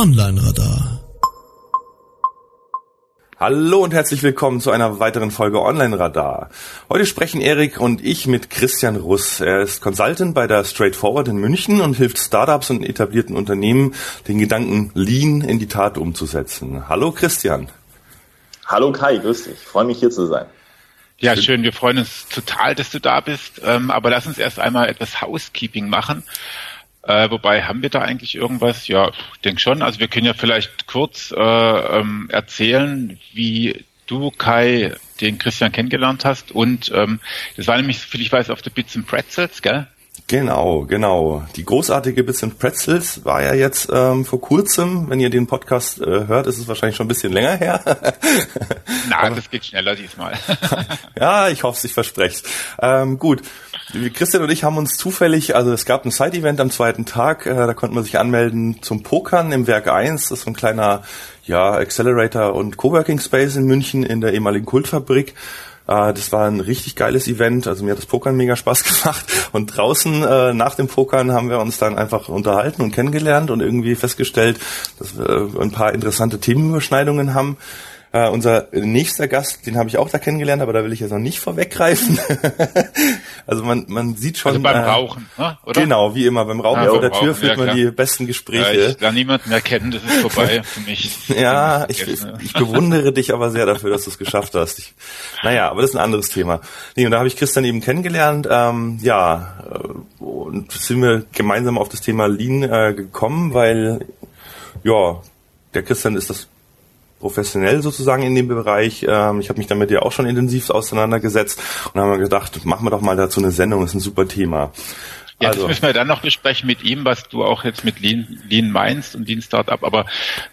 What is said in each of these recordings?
Online-Radar. Hallo und herzlich willkommen zu einer weiteren Folge Online Radar. Heute sprechen Erik und ich mit Christian Russ. Er ist Consultant bei der Straightforward in München und hilft Startups und etablierten Unternehmen, den Gedanken Lean in die Tat umzusetzen. Hallo Christian. Hallo Kai, grüß dich. Ich freue mich hier zu sein. Ja, schön. Wir freuen uns total, dass du da bist. Ähm, aber lass uns erst einmal etwas Housekeeping machen. Äh, wobei, haben wir da eigentlich irgendwas? Ja, ich denke schon. Also wir können ja vielleicht kurz äh, ähm, erzählen, wie du, Kai, den Christian kennengelernt hast. Und ähm, das war nämlich, soviel ich weiß, auf der Bits and Pretzels, gell? Genau, genau. Die großartige Bits and Pretzels war ja jetzt ähm, vor kurzem, wenn ihr den Podcast äh, hört, ist es wahrscheinlich schon ein bisschen länger her. Na, das geht schneller diesmal. ja, ich hoffe, ich verspreche ähm, Gut, Christian und ich haben uns zufällig, also es gab ein Side-Event am zweiten Tag, äh, da konnte man sich anmelden zum Pokern im Werk 1. Das ist so ein kleiner ja, Accelerator und Coworking Space in München in der ehemaligen Kultfabrik. Äh, das war ein richtig geiles Event. Also mir hat das Pokern mega Spaß gemacht. Und draußen äh, nach dem Pokern haben wir uns dann einfach unterhalten und kennengelernt und irgendwie festgestellt, dass wir ein paar interessante Themenüberschneidungen haben. Äh, unser nächster Gast, den habe ich auch da kennengelernt, aber da will ich jetzt noch nicht vorweggreifen. also man, man sieht schon. Also beim äh, Rauchen, ne? oder? Genau, wie immer. Beim Rauchen ja, vor der Tür führt ja, man die besten Gespräche. Ja, ich lerne niemanden mehr kennen, das ist vorbei für mich. ja, ich, ich bewundere dich aber sehr dafür, dass du es geschafft hast. Ich, naja, aber das ist ein anderes Thema. Nee, und da habe ich Christian eben kennengelernt. Ähm, ja, äh, und sind wir gemeinsam auf das Thema Lean äh, gekommen, weil ja, der Christian ist das professionell sozusagen in dem Bereich. Ähm, ich habe mich damit ja auch schon intensiv auseinandergesetzt und haben gedacht, machen wir doch mal dazu eine Sendung, das ist ein super Thema. Ja, also. das müssen wir dann noch besprechen mit ihm, was du auch jetzt mit Lean, Lean meinst und Lean Startup. Aber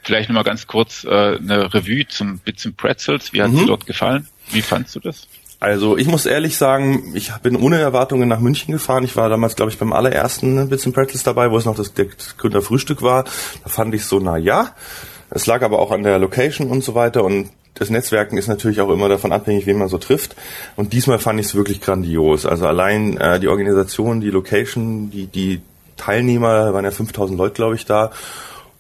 vielleicht nochmal ganz kurz äh, eine Revue zum Bits and Pretzels. Wie hat mhm. dir dort gefallen? Wie fandst du das? Also ich muss ehrlich sagen, ich bin ohne Erwartungen nach München gefahren. Ich war damals, glaube ich, beim allerersten Bits and Pretzels dabei, wo es noch das, das Gründerfrühstück war. Da fand ich so, na ja. Es lag aber auch an der Location und so weiter und das Netzwerken ist natürlich auch immer davon abhängig, wen man so trifft. Und diesmal fand ich es wirklich grandios. Also allein äh, die Organisation, die Location, die, die Teilnehmer, waren ja 5000 Leute, glaube ich, da.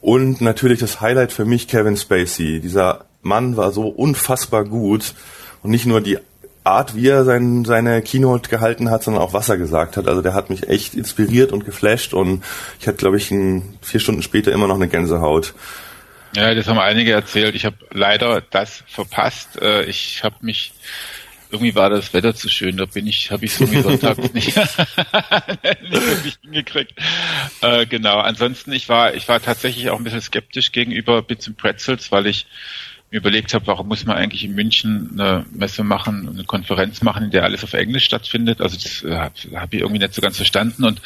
Und natürlich das Highlight für mich, Kevin Spacey. Dieser Mann war so unfassbar gut. Und nicht nur die Art, wie er sein, seine Keynote gehalten hat, sondern auch was er gesagt hat. Also der hat mich echt inspiriert und geflasht. Und ich hatte, glaube ich, ein, vier Stunden später immer noch eine Gänsehaut. Ja, das haben einige erzählt. Ich habe leider das verpasst. Äh, ich habe mich irgendwie war das Wetter zu schön, da bin ich, habe ich es irgendwie sonntags nicht, nicht wirklich hingekriegt. Äh, genau. Ansonsten, ich war, ich war tatsächlich auch ein bisschen skeptisch gegenüber Bits and Pretzels, weil ich mir überlegt habe, warum muss man eigentlich in München eine Messe machen, eine Konferenz machen, in der alles auf Englisch stattfindet. Also das äh, habe hab ich irgendwie nicht so ganz verstanden. Und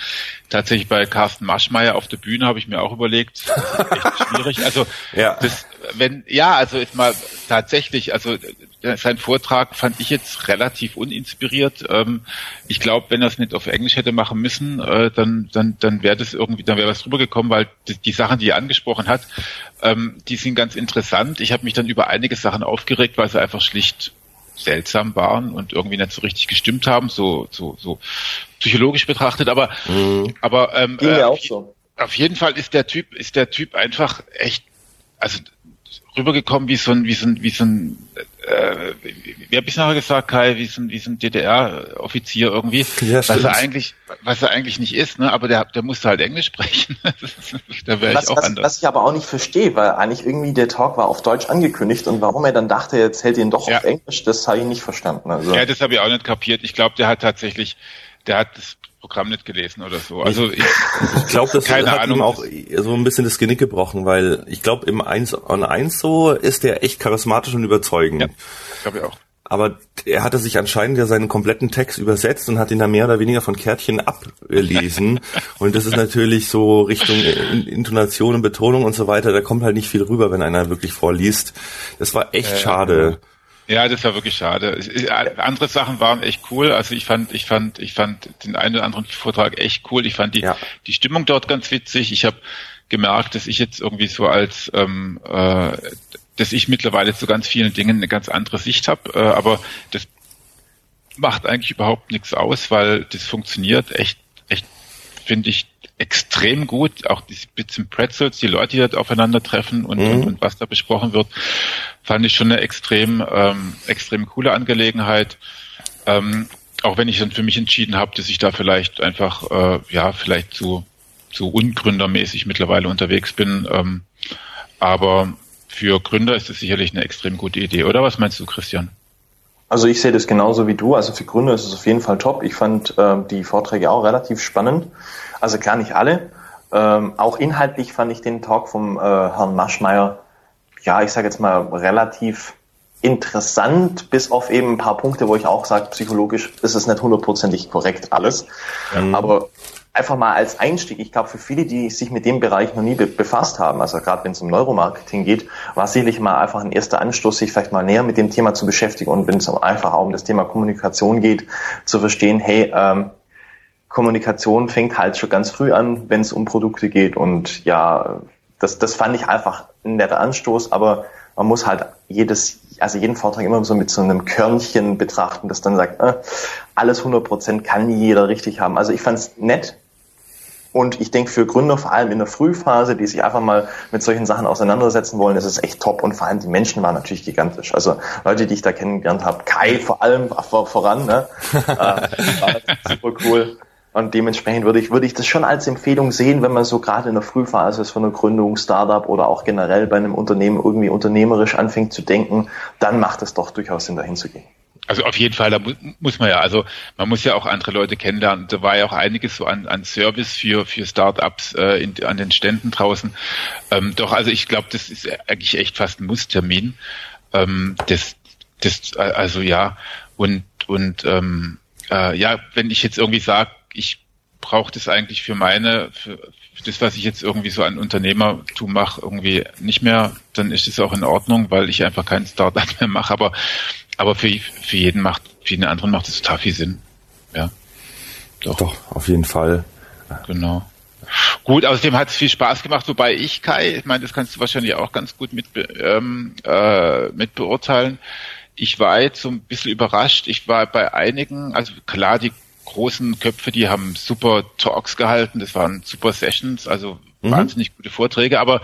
tatsächlich bei Carsten Maschmeyer auf der Bühne habe ich mir auch überlegt, das ist echt schwierig. Also ja. das, wenn ja, also ist mal tatsächlich, also sein Vortrag fand ich jetzt relativ uninspiriert. Ähm, ich glaube, wenn er es nicht auf Englisch hätte machen müssen, äh, dann dann dann wäre das irgendwie, dann wäre was drüber gekommen, weil die, die Sachen, die er angesprochen hat, ähm, die sind ganz interessant. Ich habe mich dann über einige Sachen aufgeregt, weil sie einfach schlicht seltsam waren und irgendwie nicht so richtig gestimmt haben, so so so psychologisch betrachtet. Aber mhm. aber ähm, äh, auf, so. auf jeden Fall ist der Typ ist der Typ einfach echt also rübergekommen wie so ein, wie so ein, wie so ein, äh, wie hab ich nachher gesagt, Kai, wie so ein, wie so ein DDR-Offizier irgendwie, ja, was er eigentlich, was er eigentlich nicht ist, ne? Aber der, der musste halt Englisch sprechen. da wäre ich auch was, anders. Was ich aber auch nicht verstehe, weil eigentlich irgendwie der Talk war auf Deutsch angekündigt und warum er dann dachte, jetzt hält ihn doch ja. auf Englisch, das habe ich nicht verstanden. Also. Ja, das habe ich auch nicht kapiert. Ich glaube, der hat tatsächlich, der hat das Programm nicht gelesen oder so. Also ich, ich glaube, das keine hat Ahnung. ihm auch so ein bisschen das Genick gebrochen, weil ich glaube, im 1 on 1 so ist der echt charismatisch und überzeugend. Ja, glaube ich auch. Aber er hatte sich anscheinend ja seinen kompletten Text übersetzt und hat ihn da mehr oder weniger von Kärtchen ablesen. und das ist natürlich so Richtung Intonation und Betonung und so weiter, da kommt halt nicht viel rüber, wenn einer wirklich vorliest. Das war echt äh, schade. Ja, das war wirklich schade. Andere Sachen waren echt cool. Also ich fand, ich fand, ich fand den einen oder anderen Vortrag echt cool. Ich fand die, ja. die Stimmung dort ganz witzig. Ich habe gemerkt, dass ich jetzt irgendwie so als, ähm, äh, dass ich mittlerweile zu ganz vielen Dingen eine ganz andere Sicht habe. Äh, aber das macht eigentlich überhaupt nichts aus, weil das funktioniert echt, echt, finde ich, extrem gut. Auch die Bits and Pretzels, die Leute, die dort aufeinandertreffen und, mhm. und, und, was da besprochen wird, fand ich schon eine extrem, ähm, extrem coole Angelegenheit. Ähm, auch wenn ich dann für mich entschieden habe, dass ich da vielleicht einfach, äh, ja, vielleicht zu, zu ungründermäßig mittlerweile unterwegs bin. Ähm, aber für Gründer ist es sicherlich eine extrem gute Idee, oder? Was meinst du, Christian? Also ich sehe das genauso wie du. Also für Gründer ist es auf jeden Fall top. Ich fand äh, die Vorträge auch relativ spannend. Also klar nicht alle. Ähm, auch inhaltlich fand ich den Talk vom äh, Herrn Maschmeyer, ja, ich sage jetzt mal relativ interessant, bis auf eben ein paar Punkte, wo ich auch sage, psychologisch ist es nicht hundertprozentig korrekt alles. Mhm. Aber einfach mal als Einstieg, ich glaube, für viele, die sich mit dem Bereich noch nie be befasst haben, also gerade wenn es um Neuromarketing geht, war sicherlich mal einfach ein erster Anstoß, sich vielleicht mal näher mit dem Thema zu beschäftigen und wenn es einfach auch um das Thema Kommunikation geht, zu verstehen, hey, ähm, Kommunikation fängt halt schon ganz früh an, wenn es um Produkte geht und ja, das, das fand ich einfach ein netter Anstoß, aber man muss halt jedes, also jeden Vortrag immer so mit so einem Körnchen betrachten, das dann sagt, äh, alles 100 Prozent kann nie jeder richtig haben. Also ich fand es nett, und ich denke, für Gründer, vor allem in der Frühphase, die sich einfach mal mit solchen Sachen auseinandersetzen wollen, ist es echt top. Und vor allem die Menschen waren natürlich gigantisch. Also Leute, die ich da kennengelernt habe, Kai vor allem vor, voran, ne? äh, war super cool. Und dementsprechend würde ich, würde ich das schon als Empfehlung sehen, wenn man so gerade in der Frühphase ist von einer Gründung, Startup oder auch generell bei einem Unternehmen irgendwie unternehmerisch anfängt zu denken, dann macht es doch durchaus Sinn, dahin zu gehen. Also auf jeden Fall, da mu muss man ja, also man muss ja auch andere Leute kennenlernen. Da war ja auch einiges so an, an Service für, für Startups äh, in, an den Ständen draußen. Ähm, doch, also ich glaube, das ist eigentlich echt fast ein Musstermin. Ähm, das, das, also ja, und, und ähm, äh, ja, wenn ich jetzt irgendwie sage, ich brauche das eigentlich für meine, für, für das, was ich jetzt irgendwie so an Unternehmertum mache, irgendwie nicht mehr, dann ist es auch in Ordnung, weil ich einfach kein Startup mehr mache. Aber aber für, für jeden macht, für jeden anderen macht es total viel Sinn. Ja. Doch. Doch, auf jeden Fall. Genau. Gut, außerdem hat es viel Spaß gemacht, wobei ich, Kai, ich meine, das kannst du wahrscheinlich auch ganz gut mit, ähm, äh, mit beurteilen. Ich war jetzt so ein bisschen überrascht. Ich war bei einigen, also klar, die großen Köpfe, die haben super Talks gehalten, das waren super Sessions, also mhm. wahnsinnig gute Vorträge, aber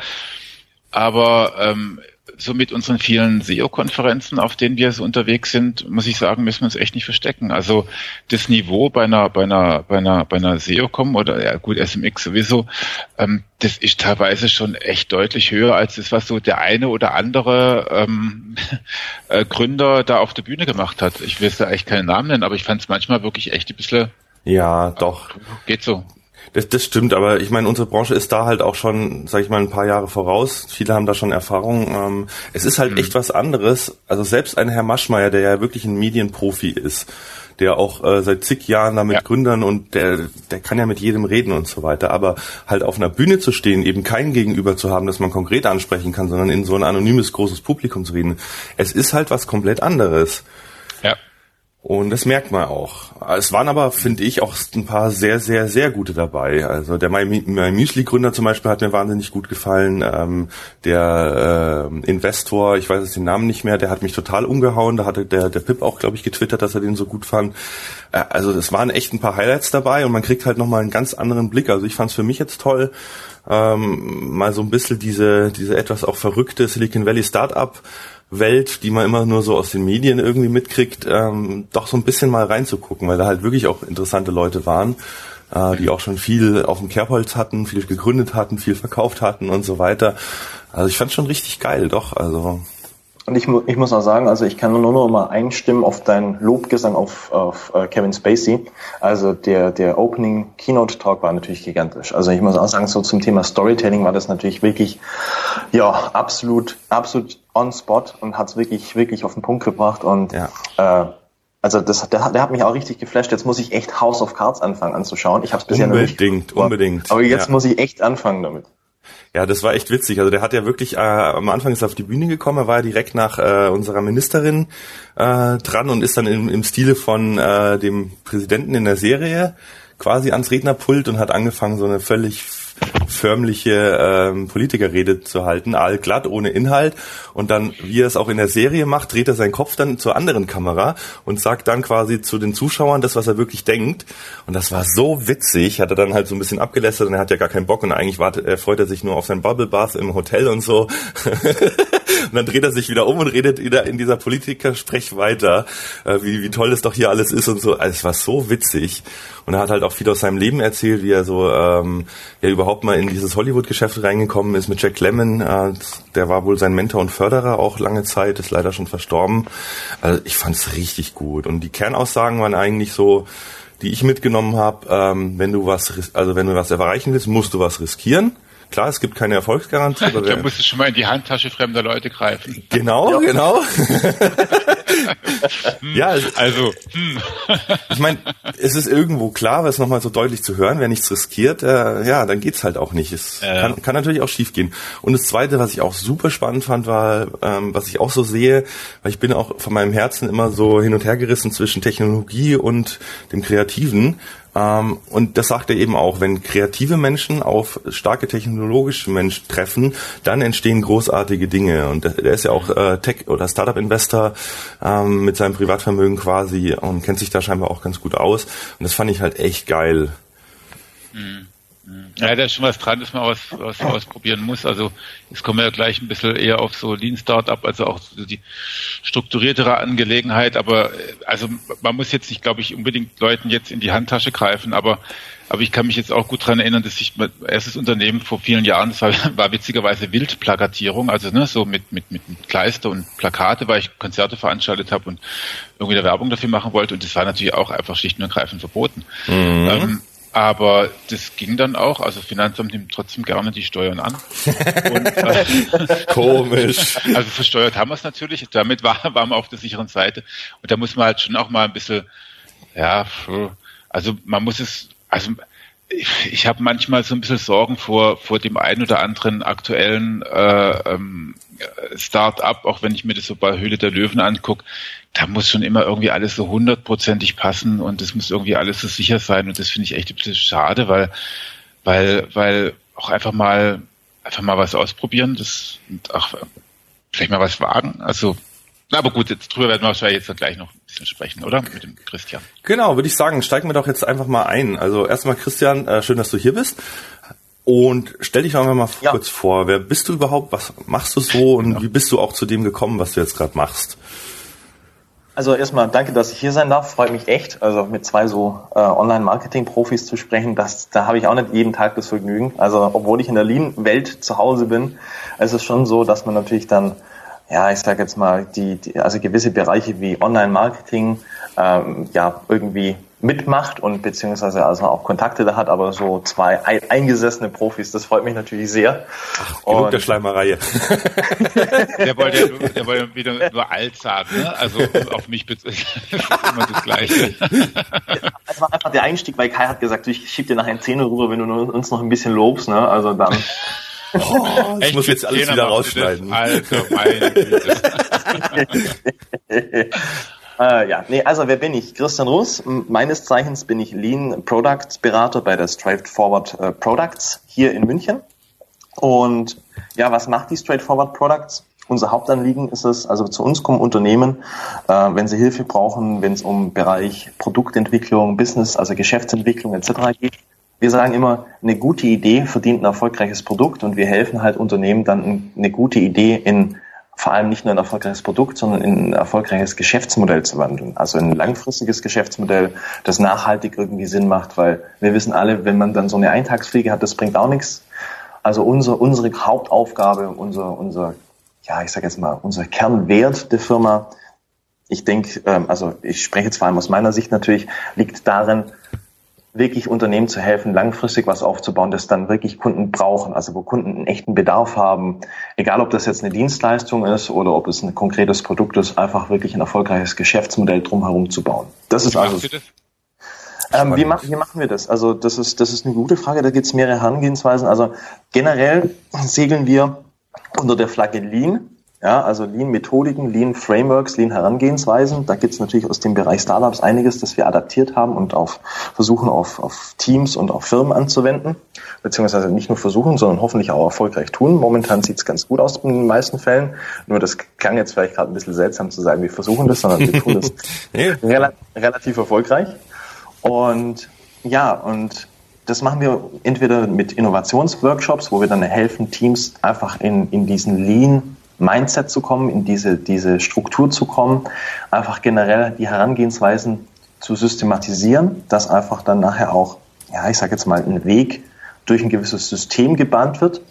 aber ähm, so mit unseren vielen SEO-Konferenzen, auf denen wir so unterwegs sind, muss ich sagen, müssen wir uns echt nicht verstecken. Also das Niveau bei einer, bei einer, bei einer, bei einer SEO-Com oder ja gut, SMX sowieso, ähm, das ist teilweise schon echt deutlich höher als das, was so der eine oder andere ähm, äh, Gründer da auf der Bühne gemacht hat. Ich will es da echt keinen Namen nennen, aber ich fand es manchmal wirklich echt ein bisschen. Ja, doch. Geht so. Das, das stimmt, aber ich meine, unsere Branche ist da halt auch schon, sag ich mal, ein paar Jahre voraus. Viele haben da schon Erfahrung. Ähm, es ist halt mhm. echt was anderes. Also selbst ein Herr Maschmeyer, der ja wirklich ein Medienprofi ist, der auch äh, seit zig Jahren da mit ja. Gründern und der, der kann ja mit jedem reden und so weiter. Aber halt auf einer Bühne zu stehen, eben kein Gegenüber zu haben, das man konkret ansprechen kann, sondern in so ein anonymes großes Publikum zu reden, es ist halt was komplett anderes. Und das merkt man auch. Es waren aber, finde ich, auch ein paar sehr, sehr, sehr gute dabei. Also der My Müsli Gründer zum Beispiel hat mir wahnsinnig gut gefallen. Ähm, der äh, Investor, ich weiß jetzt den Namen nicht mehr, der hat mich total umgehauen. Da hatte der, der Pip auch, glaube ich, getwittert, dass er den so gut fand. Äh, also es waren echt ein paar Highlights dabei und man kriegt halt nochmal einen ganz anderen Blick. Also ich fand es für mich jetzt toll, ähm, mal so ein bisschen diese, diese etwas auch verrückte Silicon Valley Startup Welt, die man immer nur so aus den Medien irgendwie mitkriegt, ähm, doch so ein bisschen mal reinzugucken, weil da halt wirklich auch interessante Leute waren, äh, die auch schon viel auf dem Kerbholz hatten, viel gegründet hatten, viel verkauft hatten und so weiter. Also ich fand schon richtig geil, doch. Also und ich, ich muss auch sagen, also ich kann nur noch mal einstimmen auf deinen Lobgesang auf, auf uh, Kevin Spacey. Also der, der Opening Keynote Talk war natürlich gigantisch. Also ich muss auch sagen, so zum Thema Storytelling war das natürlich wirklich, ja, absolut, absolut on spot und hat es wirklich, wirklich auf den Punkt gebracht und, ja. äh, also das, der, der hat mich auch richtig geflasht. Jetzt muss ich echt House of Cards anfangen anzuschauen. Ich habe es bisher noch nicht. Unbedingt, unbedingt. Aber jetzt ja. muss ich echt anfangen damit. Ja, das war echt witzig. Also der hat ja wirklich, äh, am Anfang ist er auf die Bühne gekommen, er war ja direkt nach äh, unserer Ministerin äh, dran und ist dann im, im Stile von äh, dem Präsidenten in der Serie quasi ans Rednerpult und hat angefangen, so eine völlig förmliche ähm, Politikerrede zu halten, allglatt, ohne Inhalt. Und dann, wie er es auch in der Serie macht, dreht er seinen Kopf dann zur anderen Kamera und sagt dann quasi zu den Zuschauern das, was er wirklich denkt. Und das war so witzig, hat er dann halt so ein bisschen abgelästert und er hat ja gar keinen Bock und eigentlich wartet, er freut er sich nur auf sein Bubble Bath im Hotel und so. und dann dreht er sich wieder um und redet wieder in dieser Politiker-Sprech weiter, äh, wie, wie toll es doch hier alles ist und so. Also es war so witzig. Und er hat halt auch viel aus seinem Leben erzählt, wie er so ähm, ja überhaupt mal in dieses Hollywood-Geschäft reingekommen ist mit Jack Lemmon. Äh, der war wohl sein Mentor und Förderer auch lange Zeit, ist leider schon verstorben. Also ich fand's richtig gut. Und die Kernaussagen waren eigentlich so, die ich mitgenommen habe, ähm, wenn du was, also wenn du was erreichen willst, musst du was riskieren. Klar, es gibt keine Erfolgsgarantie. Aber da musst du schon mal in die Handtasche fremder Leute greifen. Genau, ja. genau. ja, also. Hm. ich meine, es ist irgendwo klar, was nochmal so deutlich zu hören, wer nichts riskiert, äh, ja, dann geht's halt auch nicht. Es ja. kann, kann natürlich auch schief gehen. Und das Zweite, was ich auch super spannend fand, war, ähm, was ich auch so sehe, weil ich bin auch von meinem Herzen immer so hin und her gerissen zwischen Technologie und dem Kreativen. Ähm, und das sagt er eben auch, wenn kreative Menschen auf starke technologische Menschen treffen, dann entstehen großartige Dinge. Und er ist ja auch äh, Tech- oder Startup-Investor ähm, mit seinem Privatvermögen quasi und kennt sich da scheinbar auch ganz gut aus. Und das fand ich halt echt geil. Mhm. Ja, da ist schon was dran, dass man was, was ausprobieren muss. Also jetzt kommen wir ja gleich ein bisschen eher auf so Lean Startup, also auch so die strukturiertere Angelegenheit. Aber äh, also man muss jetzt nicht, glaube ich, unbedingt Leuten jetzt in die Handtasche greifen, aber aber ich kann mich jetzt auch gut dran erinnern, dass ich mein erstes Unternehmen vor vielen Jahren, das war, war witzigerweise Wildplakatierung, also ne, so mit, mit, mit Kleister und Plakate, weil ich Konzerte veranstaltet habe und irgendwie eine Werbung dafür machen wollte. Und das war natürlich auch einfach schlicht und ergreifend verboten. Mhm. Ähm, aber das ging dann auch. Also Finanzamt nimmt trotzdem gerne die Steuern an. Und, äh, Komisch. Also versteuert haben wir es natürlich. Damit war, waren wir auf der sicheren Seite. Und da muss man halt schon auch mal ein bisschen, ja, also man muss es, also ich, ich habe manchmal so ein bisschen Sorgen vor, vor dem einen oder anderen aktuellen äh, ähm, Start-up, auch wenn ich mir das so bei Höhle der Löwen angucke, da muss schon immer irgendwie alles so hundertprozentig passen und es muss irgendwie alles so sicher sein und das finde ich echt ein bisschen schade, weil, weil, weil auch einfach mal, einfach mal was ausprobieren, das und auch vielleicht mal was wagen. Also, na, aber gut, jetzt drüber werden wir wahrscheinlich jetzt gleich noch ein bisschen sprechen, oder? Mit dem Christian. Genau, würde ich sagen, steigen wir doch jetzt einfach mal ein. Also erstmal Christian, äh, schön, dass du hier bist. Und stell dich einfach mal ja. kurz vor, wer bist du überhaupt, was machst du so und ja. wie bist du auch zu dem gekommen, was du jetzt gerade machst? Also erstmal danke, dass ich hier sein darf. Freut mich echt. Also mit zwei so äh, Online-Marketing-Profis zu sprechen, das, da habe ich auch nicht jeden Tag das Vergnügen. Also obwohl ich in der Lean-Welt zu Hause bin, ist es schon so, dass man natürlich dann, ja, ich sage jetzt mal, die, die also gewisse Bereiche wie Online-Marketing ähm, ja irgendwie mitmacht und beziehungsweise also auch Kontakte da hat, aber so zwei eingesessene Profis, das freut mich natürlich sehr. Ach, genug und der Schleimerei. der wollte ja der wollte wieder nur alt sagen, ne? also auf mich bezieht immer das Gleiche. Das war einfach der Einstieg, weil Kai hat gesagt, ich schieb dir nachher ein Zähne rüber, wenn du uns noch ein bisschen lobst, ne? also dann... Oh, ich muss jetzt alles wieder rausschneiden. Also, meine Güte. Äh, ja, nee, also wer bin ich? Christian Russ. Meines Zeichens bin ich Lean Products Berater bei der Straightforward äh, Products hier in München. Und ja, was macht die Straightforward Products? Unser Hauptanliegen ist es, also zu uns kommen Unternehmen, äh, wenn sie Hilfe brauchen, wenn es um Bereich Produktentwicklung, Business, also Geschäftsentwicklung etc. geht. Wir sagen immer, eine gute Idee verdient ein erfolgreiches Produkt und wir helfen halt Unternehmen dann eine gute Idee in vor allem nicht nur ein erfolgreiches Produkt, sondern in ein erfolgreiches Geschäftsmodell zu wandeln. Also ein langfristiges Geschäftsmodell, das nachhaltig irgendwie Sinn macht, weil wir wissen alle, wenn man dann so eine Eintagsfliege hat, das bringt auch nichts. Also unsere, unsere Hauptaufgabe, unser, unser, ja, ich sage jetzt mal, unser Kernwert der Firma, ich denke, ähm, also ich spreche jetzt vor allem aus meiner Sicht natürlich, liegt darin, wirklich Unternehmen zu helfen, langfristig was aufzubauen, das dann wirklich Kunden brauchen, also wo Kunden einen echten Bedarf haben, egal ob das jetzt eine Dienstleistung ist oder ob es ein konkretes Produkt ist, einfach wirklich ein erfolgreiches Geschäftsmodell drumherum zu bauen. Das ist also. Ähm, wie, machen, wie machen wir das? Also das ist, das ist eine gute Frage, da gibt es mehrere Herangehensweisen. Also generell segeln wir unter der Flagge Lean Ja, also Lean-Methodiken, Lean-Frameworks, Lean-Herangehensweisen. Da gibt es natürlich aus dem Bereich Startups einiges, das wir adaptiert haben und auf versuchen auf, auf Teams und auf Firmen anzuwenden. Beziehungsweise nicht nur versuchen, sondern hoffentlich auch erfolgreich tun. Momentan sieht es ganz gut aus in den meisten Fällen. Nur das klang jetzt vielleicht gerade ein bisschen seltsam zu sagen, wir versuchen das, sondern wir tun das rela relativ erfolgreich. Und ja, und das machen wir entweder mit Innovationsworkshops, wo wir dann helfen, Teams einfach in, in diesen Lean Mindset zu kommen, in diese, diese Struktur zu kommen, einfach generell die Herangehensweisen zu systematisieren, dass einfach dann nachher auch, ja, ich sage jetzt mal, ein Weg durch ein gewisses System gebahnt wird.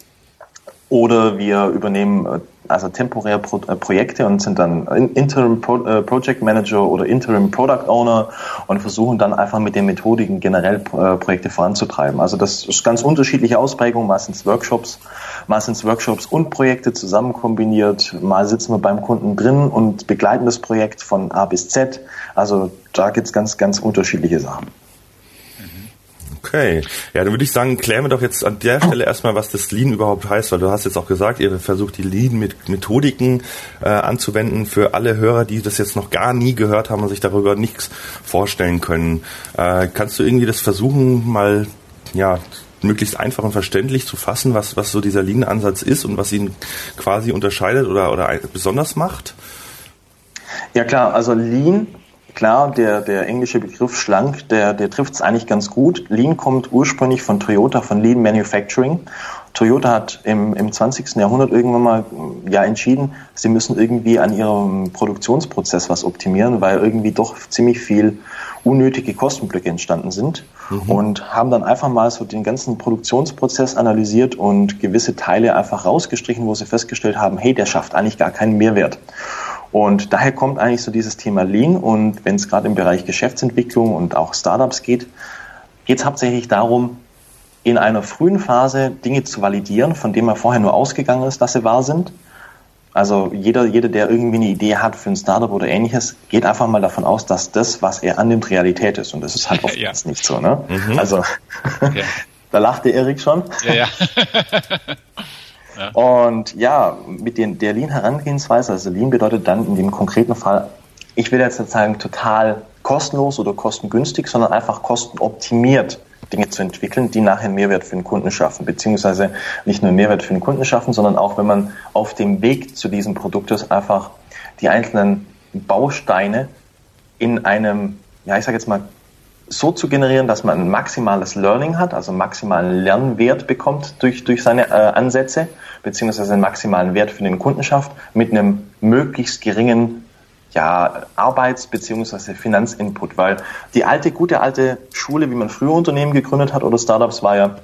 Oder wir übernehmen äh, also temporär Pro äh, Projekte und sind dann Interim Pro äh, Project Manager oder Interim Product Owner und versuchen dann einfach mit den Methodiken generell äh, Projekte voranzutreiben. Also das ist ganz unterschiedliche Ausprägungen, meistens Workshops, meistens Workshops und Projekte zusammen kombiniert. Mal sitzen wir beim Kunden drin und begleiten das Projekt von A bis Z. Also da gibt's ganz, ganz unterschiedliche Sachen. Okay. Ja, dann würde ich sagen, klären wir doch jetzt an der Stelle erstmal, was das Lean überhaupt heißt, weil du hast jetzt auch gesagt, ihr versucht die Lean-Methodiken äh, anzuwenden für alle Hörer, die das jetzt noch gar nie gehört haben und sich darüber nichts vorstellen können. Äh, kannst du irgendwie das versuchen, mal ja möglichst einfach und verständlich zu fassen, was, was so dieser Lean-Ansatz ist und was ihn quasi unterscheidet oder, oder besonders macht? Ja klar, also Lean klar, der, der englische Begriff schlank, der, der trifft es eigentlich ganz gut. Lean kommt ursprünglich von Toyota, von Lean Manufacturing. Toyota hat im, im 20. Jahrhundert irgendwann mal ja entschieden, sie müssen irgendwie an ihrem Produktionsprozess was optimieren, weil irgendwie doch ziemlich viel unnötige Kostenblöcke entstanden sind mhm. und haben dann einfach mal so den ganzen Produktionsprozess analysiert und gewisse Teile einfach rausgestrichen, wo sie festgestellt haben, hey, der schafft eigentlich gar keinen Mehrwert. Und daher kommt eigentlich so dieses Thema Lean. Und wenn es gerade im Bereich Geschäftsentwicklung und auch Startups geht, geht es hauptsächlich darum, in einer frühen Phase Dinge zu validieren, von denen man vorher nur ausgegangen ist, dass sie wahr sind. Also jeder, jeder, der irgendwie eine Idee hat für ein Startup oder ähnliches, geht einfach mal davon aus, dass das, was er annimmt, Realität ist. Und das ist halt oftmals ja. nicht so. Ne? Mhm. Also okay. da lachte Erik schon. Ja, ja. Und ja, mit den, der Lean-Herangehensweise, also Lean bedeutet dann in dem konkreten Fall, ich will jetzt nicht sagen total kostenlos oder kostengünstig, sondern einfach kostenoptimiert Dinge zu entwickeln, die nachher Mehrwert für den Kunden schaffen, beziehungsweise nicht nur Mehrwert für den Kunden schaffen, sondern auch wenn man auf dem Weg zu diesem Produkt ist, einfach die einzelnen Bausteine in einem, ja, ich sage jetzt mal, so zu generieren, dass man ein maximales Learning hat, also maximalen Lernwert bekommt durch, durch seine äh, Ansätze, beziehungsweise einen maximalen Wert für den Kunden schafft, mit einem möglichst geringen ja, Arbeits- beziehungsweise Finanzinput, weil die alte, gute alte Schule, wie man früher Unternehmen gegründet hat oder Startups, war ja,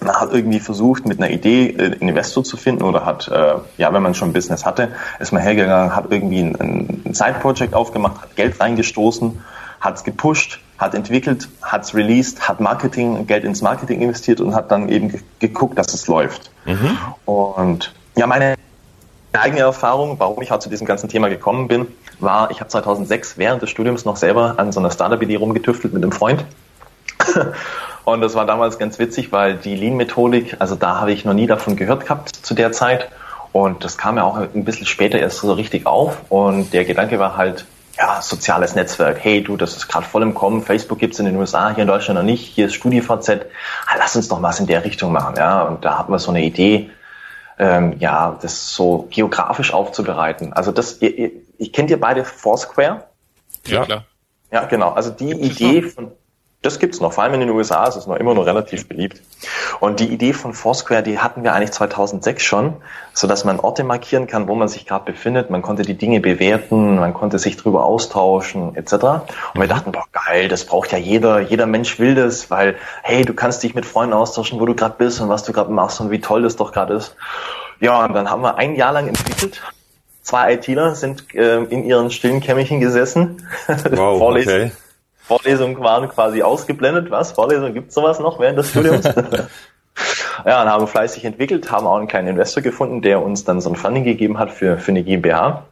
man hat irgendwie versucht, mit einer Idee äh, einen Investor zu finden oder hat, äh, ja, wenn man schon ein Business hatte, ist man hergegangen, hat irgendwie ein, ein Side-Project aufgemacht, hat Geld reingestoßen, hat es gepusht, hat entwickelt, hat es released, hat Marketing, Geld ins Marketing investiert und hat dann eben geguckt, dass es läuft. Mhm. Und ja, meine eigene Erfahrung, warum ich halt zu diesem ganzen Thema gekommen bin, war, ich habe 2006 während des Studiums noch selber an so einer Startup-Idee rumgetüftelt mit einem Freund. Und das war damals ganz witzig, weil die Lean-Methodik, also da habe ich noch nie davon gehört gehabt zu der Zeit. Und das kam ja auch ein bisschen später erst so richtig auf. Und der Gedanke war halt, ja, soziales Netzwerk. Hey, du, das ist gerade voll im Kommen. Facebook gibt's in den USA, hier in Deutschland noch nicht. Hier ist StudiVZ. Ah, lass uns doch was in der Richtung machen. Ja, und da hatten wir so eine Idee, ähm, ja, das so geografisch aufzubereiten. Also das, ihr, ihr, ich kennt ihr beide Foursquare? Ja, klar. Ja, genau. Also die Idee von das gibt's noch. Vor allem in den USA ist es noch immer noch relativ beliebt. Und die Idee von Foursquare, die hatten wir eigentlich 2006 schon, so dass man Orte markieren kann, wo man sich gerade befindet. Man konnte die Dinge bewerten, man konnte sich drüber austauschen, etc. Und wir dachten, boah, geil, das braucht ja jeder. Jeder Mensch will das, weil, hey, du kannst dich mit Freunden austauschen, wo du gerade bist und was du gerade machst und wie toll das doch gerade ist. Ja, und dann haben wir ein Jahr lang entwickelt. Zwei ITler sind äh, in ihren stillen Kämmerchen gesessen. Wow, okay Vorlesungen waren quasi ausgeblendet. Was? Vorlesungen gibt sowas noch während des Studiums? ja, dann haben fleißig entwickelt, haben auch einen kleinen Investor gefunden, der uns dann so ein Funding gegeben hat für, für eine GmbH.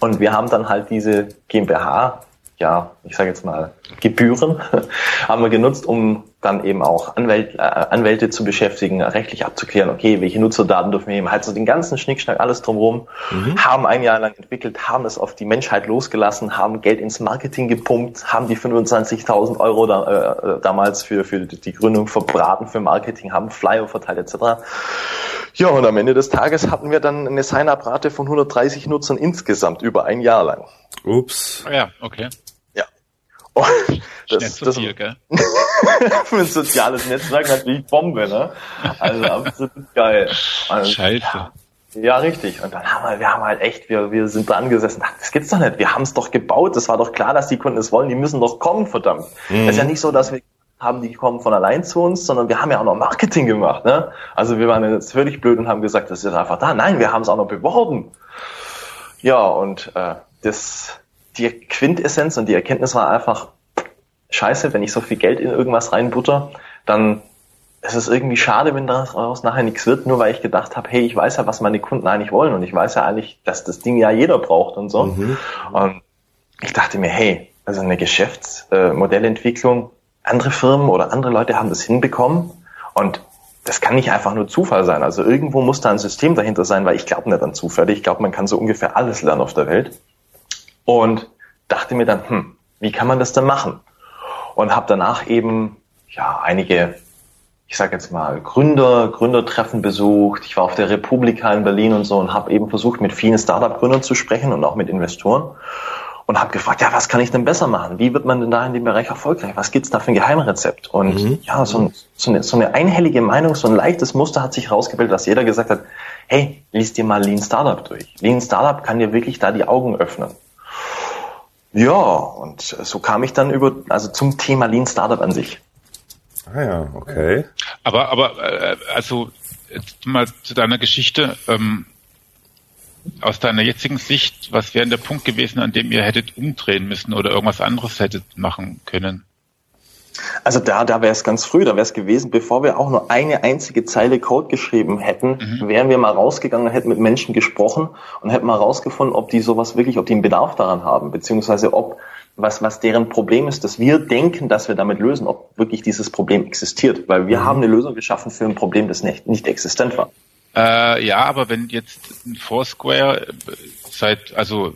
Und wir haben dann halt diese GmbH ja, ich sage jetzt mal, Gebühren haben wir genutzt, um dann eben auch Anwält, äh, Anwälte zu beschäftigen, rechtlich abzuklären, okay, welche Nutzerdaten dürfen wir nehmen, halt so den ganzen Schnickschnack, alles drumherum, mhm. haben ein Jahr lang entwickelt, haben es auf die Menschheit losgelassen, haben Geld ins Marketing gepumpt, haben die 25.000 Euro da, äh, damals für, für die Gründung verbraten für Marketing, haben Flyer verteilt etc. Ja, und am Ende des Tages hatten wir dann eine Sign-up-Rate von 130 Nutzern insgesamt über ein Jahr lang. Ups. Ja, okay. Ja. Und das, das, viel, gell? für ein soziales Netzwerk natürlich Bombe, ne? Also absolut geil. Also, Scheiße. Ja, richtig. Und dann haben wir, wir haben halt echt, wir, wir sind dran gesessen. Das gibt's doch nicht. Wir haben es doch gebaut. Das war doch klar, dass die Kunden es wollen. Die müssen doch kommen, verdammt. Mhm. ist ja nicht so, dass wir haben, die kommen von allein zu uns, sondern wir haben ja auch noch Marketing gemacht. Ne? Also wir waren jetzt völlig blöd und haben gesagt, das ist einfach da. Nein, wir haben es auch noch beworben. Ja, und äh, das, die Quintessenz und die Erkenntnis war einfach, scheiße, wenn ich so viel Geld in irgendwas reinbutter, dann ist es irgendwie schade, wenn daraus nachher nichts wird, nur weil ich gedacht habe, hey, ich weiß ja, was meine Kunden eigentlich wollen und ich weiß ja eigentlich, dass das Ding ja jeder braucht und so. Mhm. Und ich dachte mir, hey, also eine Geschäftsmodellentwicklung, andere Firmen oder andere Leute haben das hinbekommen und das kann nicht einfach nur Zufall sein. Also irgendwo muss da ein System dahinter sein, weil ich glaube nicht an Zufälle. Ich glaube, man kann so ungefähr alles lernen auf der Welt. Und dachte mir dann, hm, wie kann man das denn machen? Und habe danach eben ja einige, ich sage jetzt mal Gründer, Gründertreffen besucht. Ich war auf der Republika in Berlin und so und habe eben versucht, mit vielen Startup-Gründern zu sprechen und auch mit Investoren und habe gefragt, ja, was kann ich denn besser machen? Wie wird man denn da in dem Bereich erfolgreich? Was gibt's da für ein Geheimrezept? Und mhm. ja, so, ein, so, eine, so eine einhellige Meinung, so ein leichtes Muster hat sich herausgebildet, dass jeder gesagt hat, hey, lies dir mal Lean Startup durch. Lean Startup kann dir wirklich da die Augen öffnen. Ja, und so kam ich dann über, also zum Thema Lean Startup an sich. Ah ja, okay. Aber, aber, äh, also, jetzt mal zu deiner Geschichte. Ähm, aus deiner jetzigen Sicht, was wäre der Punkt gewesen, an dem ihr hättet umdrehen müssen oder irgendwas anderes hättet machen können? Also da, da wäre es ganz früh, da wäre es gewesen, bevor wir auch nur eine einzige Zeile Code geschrieben hätten, mhm. wären wir mal rausgegangen hätten mit Menschen gesprochen und hätten mal rausgefunden, ob die sowas wirklich, ob die einen Bedarf daran haben, beziehungsweise ob was, was deren Problem ist, dass wir denken, dass wir damit lösen, ob wirklich dieses Problem existiert. Weil wir mhm. haben eine Lösung geschaffen für ein Problem, das nicht, nicht existent war. Äh, ja, aber wenn jetzt ein Foursquare seit, also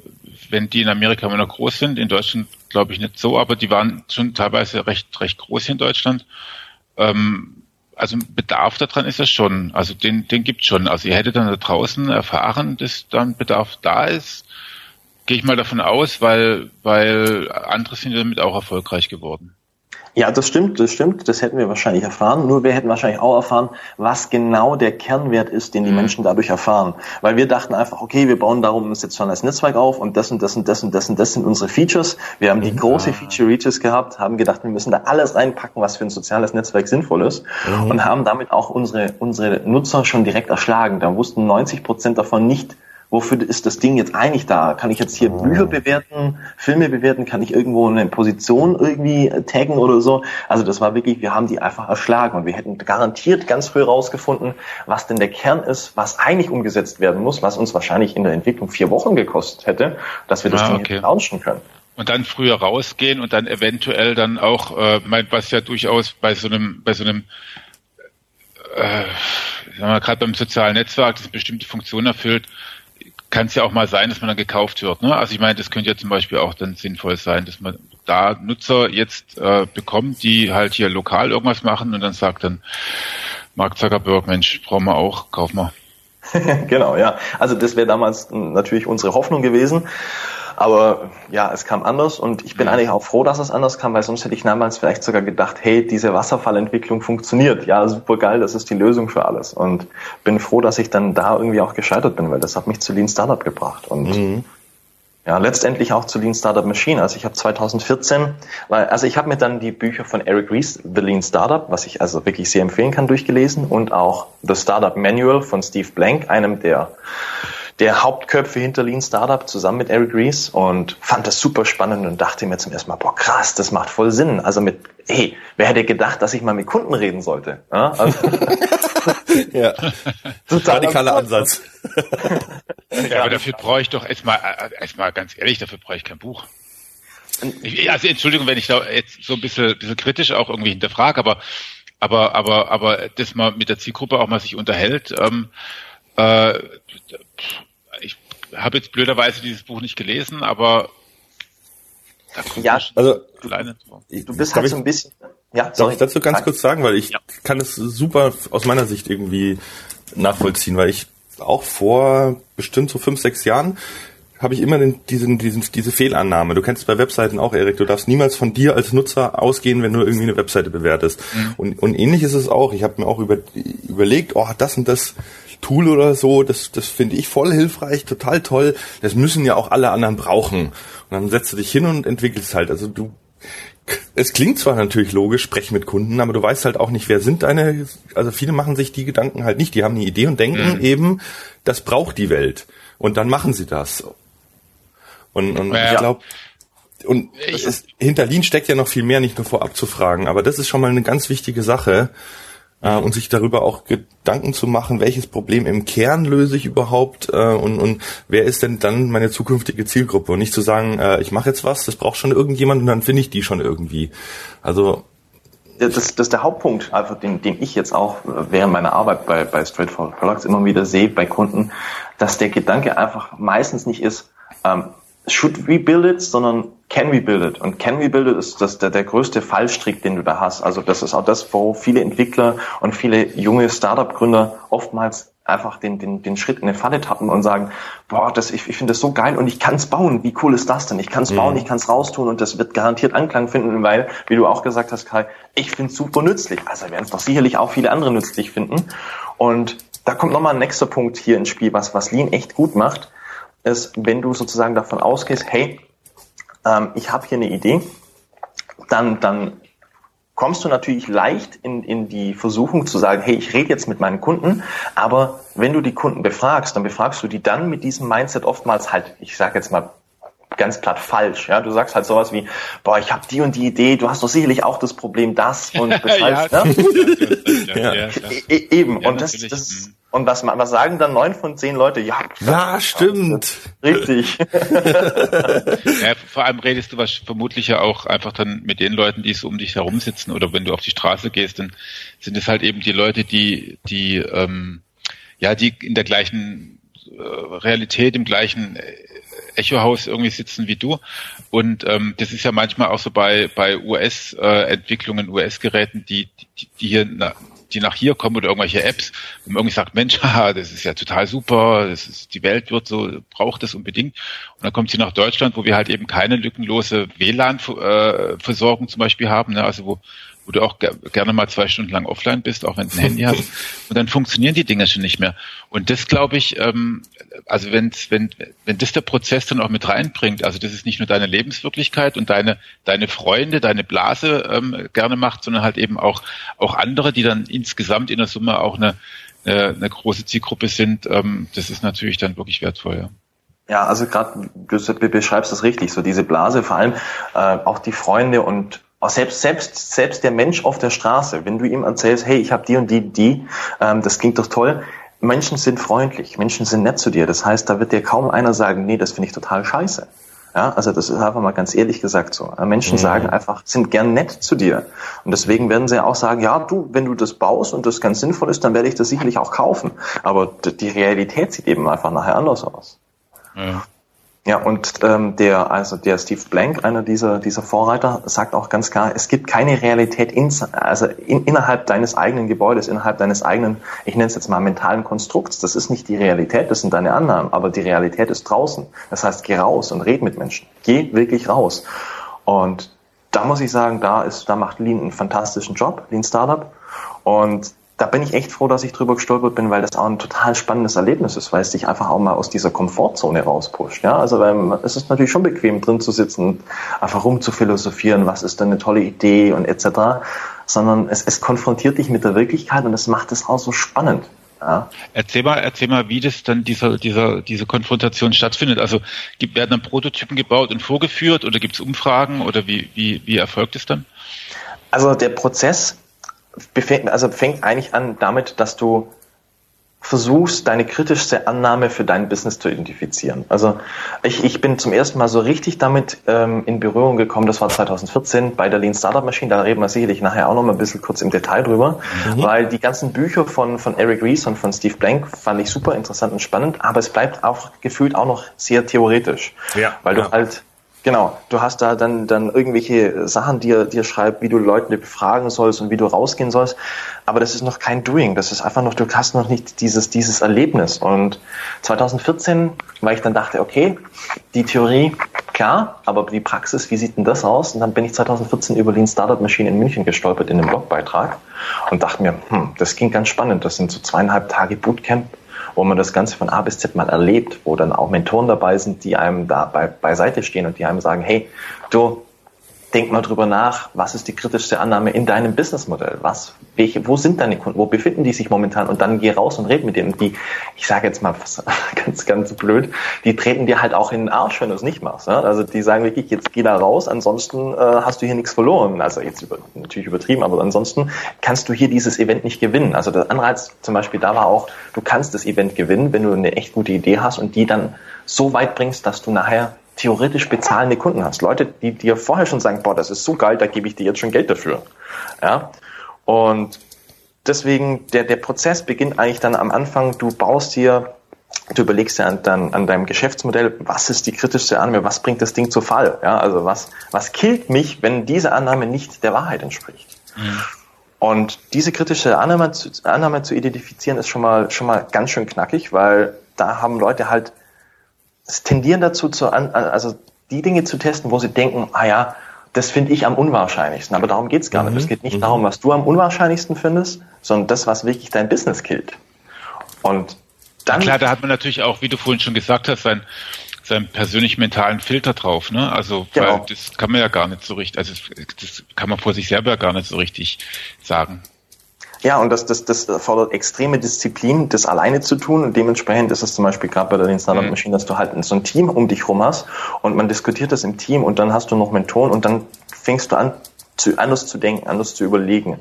wenn die in Amerika immer noch groß sind, in Deutschland glaube ich nicht so, aber die waren schon teilweise recht, recht groß hier in Deutschland. Ähm, also Bedarf daran ist es schon, also den, den gibt schon. Also ihr hättet dann da draußen erfahren, dass dann Bedarf da ist. Gehe ich mal davon aus, weil, weil andere sind damit auch erfolgreich geworden. Ja, das stimmt, das stimmt. Das hätten wir wahrscheinlich erfahren. Nur wir hätten wahrscheinlich auch erfahren, was genau der Kernwert ist, den die mhm. Menschen dadurch erfahren. Weil wir dachten einfach, okay, wir bauen darum ein soziales Netzwerk auf und das und das und das und das und das sind unsere Features. Wir haben die mhm. große Feature Reaches gehabt, haben gedacht, wir müssen da alles reinpacken, was für ein soziales Netzwerk sinnvoll ist mhm. und haben damit auch unsere, unsere Nutzer schon direkt erschlagen. Da wussten 90 Prozent davon nicht, wofür ist das Ding jetzt eigentlich da? Kann ich jetzt hier oh. Bücher bewerten, Filme bewerten? Kann ich irgendwo eine Position irgendwie taggen oder so? Also das war wirklich, wir haben die einfach erschlagen und wir hätten garantiert ganz früh rausgefunden, was denn der Kern ist, was eigentlich umgesetzt werden muss, was uns wahrscheinlich in der Entwicklung vier Wochen gekostet hätte, dass wir das ah, Ding okay. launchen können. Und dann früher rausgehen und dann eventuell dann auch, äh, was ja durchaus bei so einem, bei so einem äh, sagen wir gerade beim sozialen Netzwerk, das bestimmte Funktionen erfüllt, kann es ja auch mal sein, dass man dann gekauft wird. Ne? Also ich meine, das könnte ja zum Beispiel auch dann sinnvoll sein, dass man da Nutzer jetzt äh, bekommt, die halt hier lokal irgendwas machen und dann sagt dann Mark Zuckerberg, Mensch, brauchen wir auch, kaufen wir. genau, ja. Also das wäre damals natürlich unsere Hoffnung gewesen. Aber ja, es kam anders und ich bin mhm. eigentlich auch froh, dass es anders kam, weil sonst hätte ich damals vielleicht sogar gedacht, hey, diese Wasserfallentwicklung funktioniert. Ja, super geil, das ist die Lösung für alles. Und bin froh, dass ich dann da irgendwie auch gescheitert bin, weil das hat mich zu Lean Startup gebracht. Und mhm. ja, letztendlich auch zu Lean Startup Machine. Also ich habe 2014, weil, also ich habe mir dann die Bücher von Eric Ries, The Lean Startup, was ich also wirklich sehr empfehlen kann, durchgelesen und auch The Startup Manual von Steve Blank, einem der der Hauptköpfe hinter Lean Startup zusammen mit Eric Ries und fand das super spannend und dachte mir zum ersten Mal, boah krass, das macht voll Sinn. Also mit, hey, wer hätte gedacht, dass ich mal mit Kunden reden sollte? Ja, also, ja. radikaler Ansatz. ja, aber dafür brauche ich doch erstmal, erstmal ganz ehrlich, dafür brauche ich kein Buch. also Entschuldigung, wenn ich da jetzt so ein bisschen, bisschen kritisch auch irgendwie hinterfrage, aber aber aber aber dass man mit der Zielgruppe auch mal sich unterhält. Ähm, äh, habe jetzt blöderweise dieses Buch nicht gelesen, aber ja, also du bist halt so ein bisschen. Ja, soll ich dazu ganz kurz sagen, weil ich ja. kann es super aus meiner Sicht irgendwie nachvollziehen, weil ich auch vor bestimmt so fünf, sechs Jahren habe ich immer den, diesen, diesen, diese Fehlannahme. Du kennst bei Webseiten auch, Erik, du darfst niemals von dir als Nutzer ausgehen, wenn du irgendwie eine Webseite bewertest. Mhm. Und, und ähnlich ist es auch. Ich habe mir auch über, überlegt, oh, das und das Tool oder so, das, das finde ich voll hilfreich, total toll. Das müssen ja auch alle anderen brauchen. Und dann setzt du dich hin und entwickelst halt. Also du, es klingt zwar natürlich logisch, sprech mit Kunden, aber du weißt halt auch nicht, wer sind deine, also viele machen sich die Gedanken halt nicht. Die haben eine Idee und denken mhm. eben, das braucht die Welt. Und dann machen sie das. Und, und ja. ich glaube, und ich, ist, hinter Lean steckt ja noch viel mehr, nicht nur vorab zu fragen, aber das ist schon mal eine ganz wichtige Sache, äh, und sich darüber auch Gedanken zu machen, welches Problem im Kern löse ich überhaupt äh, und, und wer ist denn dann meine zukünftige Zielgruppe und nicht zu sagen, äh, ich mache jetzt was, das braucht schon irgendjemand und dann finde ich die schon irgendwie. Also das, das ist der Hauptpunkt, einfach den, den ich jetzt auch während meiner Arbeit bei, bei Straightforward Products immer wieder sehe bei Kunden, dass der Gedanke einfach meistens nicht ist, ähm, should we build it, sondern can we build it? Und can we build it ist das der, der größte Fallstrick, den du da hast. Also das ist auch das, wo viele Entwickler und viele junge Startup-Gründer oftmals einfach den, den, den Schritt in eine Falle tappen und sagen, boah, das, ich, ich finde das so geil und ich kann es bauen. Wie cool ist das denn? Ich kann es mhm. bauen, ich kann es raustun und das wird garantiert Anklang finden, weil, wie du auch gesagt hast, Kai, ich finde es super nützlich. Also werden es doch sicherlich auch viele andere nützlich finden. Und da kommt nochmal ein nächster Punkt hier ins Spiel, was, was Lean echt gut macht ist, wenn du sozusagen davon ausgehst, hey, ähm, ich habe hier eine Idee, dann, dann kommst du natürlich leicht in, in die Versuchung zu sagen, hey, ich rede jetzt mit meinen Kunden, aber wenn du die Kunden befragst, dann befragst du die dann mit diesem Mindset oftmals halt, ich sage jetzt mal ganz platt falsch. Ja, du sagst halt sowas wie, boah, ich habe die und die Idee, du hast doch sicherlich auch das Problem das und weshalb. ja, ne? ja, ja, e eben. und das, das. Und was, was sagen dann neun von zehn Leute? Ja, ja stimmt. Richtig. ja, vor allem redest du was vermutlich ja auch einfach dann mit den Leuten, die so um dich herum sitzen oder wenn du auf die Straße gehst, dann sind es halt eben die Leute, die, die, ähm, ja, die in der gleichen äh, Realität, im gleichen Echohaus irgendwie sitzen wie du. Und ähm, das ist ja manchmal auch so bei, bei US-Entwicklungen, äh, US-Geräten, die, die, die hier na, die nach hier kommen oder irgendwelche Apps, wo man irgendwie sagt, Mensch, haha, das ist ja total super, das ist, die Welt wird so, braucht das unbedingt. Und dann kommt sie nach Deutschland, wo wir halt eben keine lückenlose WLAN-Versorgung zum Beispiel haben, ne? also wo, wo du auch gerne mal zwei Stunden lang offline bist, auch wenn du ein Handy hast. Und dann funktionieren die Dinge schon nicht mehr. Und das glaube ich, ähm, also wenn, wenn, wenn das der Prozess dann auch mit reinbringt, also das ist nicht nur deine Lebenswirklichkeit und deine, deine Freunde, deine Blase ähm, gerne macht, sondern halt eben auch, auch andere, die dann insgesamt in der Summe auch eine, eine, eine große Zielgruppe sind, ähm, das ist natürlich dann wirklich wertvoll, ja. Ja, also gerade du beschreibst das richtig, so diese Blase, vor allem äh, auch die Freunde und selbst, selbst, selbst der Mensch auf der Straße, wenn du ihm erzählst, hey, ich habe die und die, die, ähm, das klingt doch toll. Menschen sind freundlich, Menschen sind nett zu dir. Das heißt, da wird dir kaum einer sagen, nee, das finde ich total scheiße. Ja, also das ist einfach mal ganz ehrlich gesagt so. Menschen mhm. sagen einfach, sind gern nett zu dir. Und deswegen werden sie auch sagen, ja, du, wenn du das baust und das ganz sinnvoll ist, dann werde ich das sicherlich auch kaufen. Aber die Realität sieht eben einfach nachher anders aus. Ja. Ja, und ähm, der, also der Steve Blank, einer dieser, dieser Vorreiter, sagt auch ganz klar, es gibt keine Realität ins, also in, innerhalb deines eigenen Gebäudes, innerhalb deines eigenen, ich nenne es jetzt mal mentalen Konstrukts. Das ist nicht die Realität, das sind deine Annahmen, aber die Realität ist draußen. Das heißt, geh raus und red mit Menschen. Geh wirklich raus. Und da muss ich sagen, da ist, da macht Lean einen fantastischen Job, Lean Startup. Und da bin ich echt froh, dass ich drüber gestolpert bin, weil das auch ein total spannendes Erlebnis ist, weil es dich einfach auch mal aus dieser Komfortzone rauspusht. Ja, also weil es ist natürlich schon bequem drin zu sitzen, einfach rum zu philosophieren, was ist denn eine tolle Idee und etc. Sondern es, es konfrontiert dich mit der Wirklichkeit und es macht es auch so spannend. Ja. Erzähl mal, erzähl mal, wie das dann dieser, dieser, diese Konfrontation stattfindet. Also gibt, werden dann Prototypen gebaut und vorgeführt oder gibt es Umfragen oder wie, wie, wie erfolgt es dann? Also der Prozess also fängt eigentlich an damit, dass du versuchst, deine kritischste Annahme für dein Business zu identifizieren. Also ich, ich bin zum ersten Mal so richtig damit ähm, in Berührung gekommen, das war 2014 bei der Lean Startup Machine, da reden wir sicherlich nachher auch noch mal ein bisschen kurz im Detail drüber, mhm. weil die ganzen Bücher von, von Eric Ries und von Steve Blank fand ich super interessant und spannend, aber es bleibt auch gefühlt auch noch sehr theoretisch, ja, weil du halt Genau, du hast da dann, dann irgendwelche Sachen, die er dir schreibt, wie du Leute befragen sollst und wie du rausgehen sollst. Aber das ist noch kein Doing. Das ist einfach noch, du hast noch nicht dieses, dieses Erlebnis. Und 2014, weil ich dann dachte, okay, die Theorie, klar, aber die Praxis, wie sieht denn das aus? Und dann bin ich 2014 über Lean Startup Machine in München gestolpert in einem Blogbeitrag und dachte mir, hm, das ging ganz spannend. Das sind so zweieinhalb Tage Bootcamp wo man das Ganze von A bis Z mal erlebt, wo dann auch Mentoren dabei sind, die einem da bei, beiseite stehen und die einem sagen, hey, du, denk mal drüber nach, was ist die kritischste Annahme in deinem Businessmodell? Was, welche, wo sind deine Kunden? Wo befinden die sich momentan? Und dann geh raus und red mit denen. Die, ich sage jetzt mal ganz, ganz blöd, die treten dir halt auch in den Arsch, wenn du es nicht machst. Ja? Also die sagen wirklich, jetzt geh da raus, ansonsten äh, hast du hier nichts verloren. Also jetzt über, natürlich übertrieben, aber ansonsten kannst du hier dieses Event nicht gewinnen. Also der Anreiz zum Beispiel da war auch, du kannst das Event gewinnen, wenn du eine echt gute Idee hast und die dann so weit bringst, dass du nachher theoretisch bezahlende Kunden hast. Leute, die dir vorher schon sagen, boah, das ist so geil, da gebe ich dir jetzt schon Geld dafür. Ja. Und deswegen, der, der Prozess beginnt eigentlich dann am Anfang, du baust dir, du überlegst dir an, dann, an deinem Geschäftsmodell, was ist die kritischste Annahme, was bringt das Ding zu Fall? Ja, also was, was killt mich, wenn diese Annahme nicht der Wahrheit entspricht? Mhm. Und diese kritische Annahme zu, Annahme zu identifizieren ist schon mal, schon mal ganz schön knackig, weil da haben Leute halt es tendieren dazu, zu an, also die Dinge zu testen, wo sie denken, ah ja, das finde ich am unwahrscheinlichsten. Aber darum geht es gar mhm. nicht. Es geht nicht mhm. darum, was du am unwahrscheinlichsten findest, sondern das, was wirklich dein Business killt. Und dann. klar, da hat man natürlich auch, wie du vorhin schon gesagt hast, sein, seinen persönlich mentalen Filter drauf, ne? Also genau. das kann man ja gar nicht so richtig, also das kann man vor sich selber gar nicht so richtig sagen. Ja, und das, das, das fordert extreme Disziplin, das alleine zu tun. Und dementsprechend ist es zum Beispiel gerade bei der Lean Startup mhm. Machine, dass du halt so ein Team um dich rum hast und man diskutiert das im Team und dann hast du noch Mentoren und dann fängst du an, zu, anders zu denken, anders zu überlegen.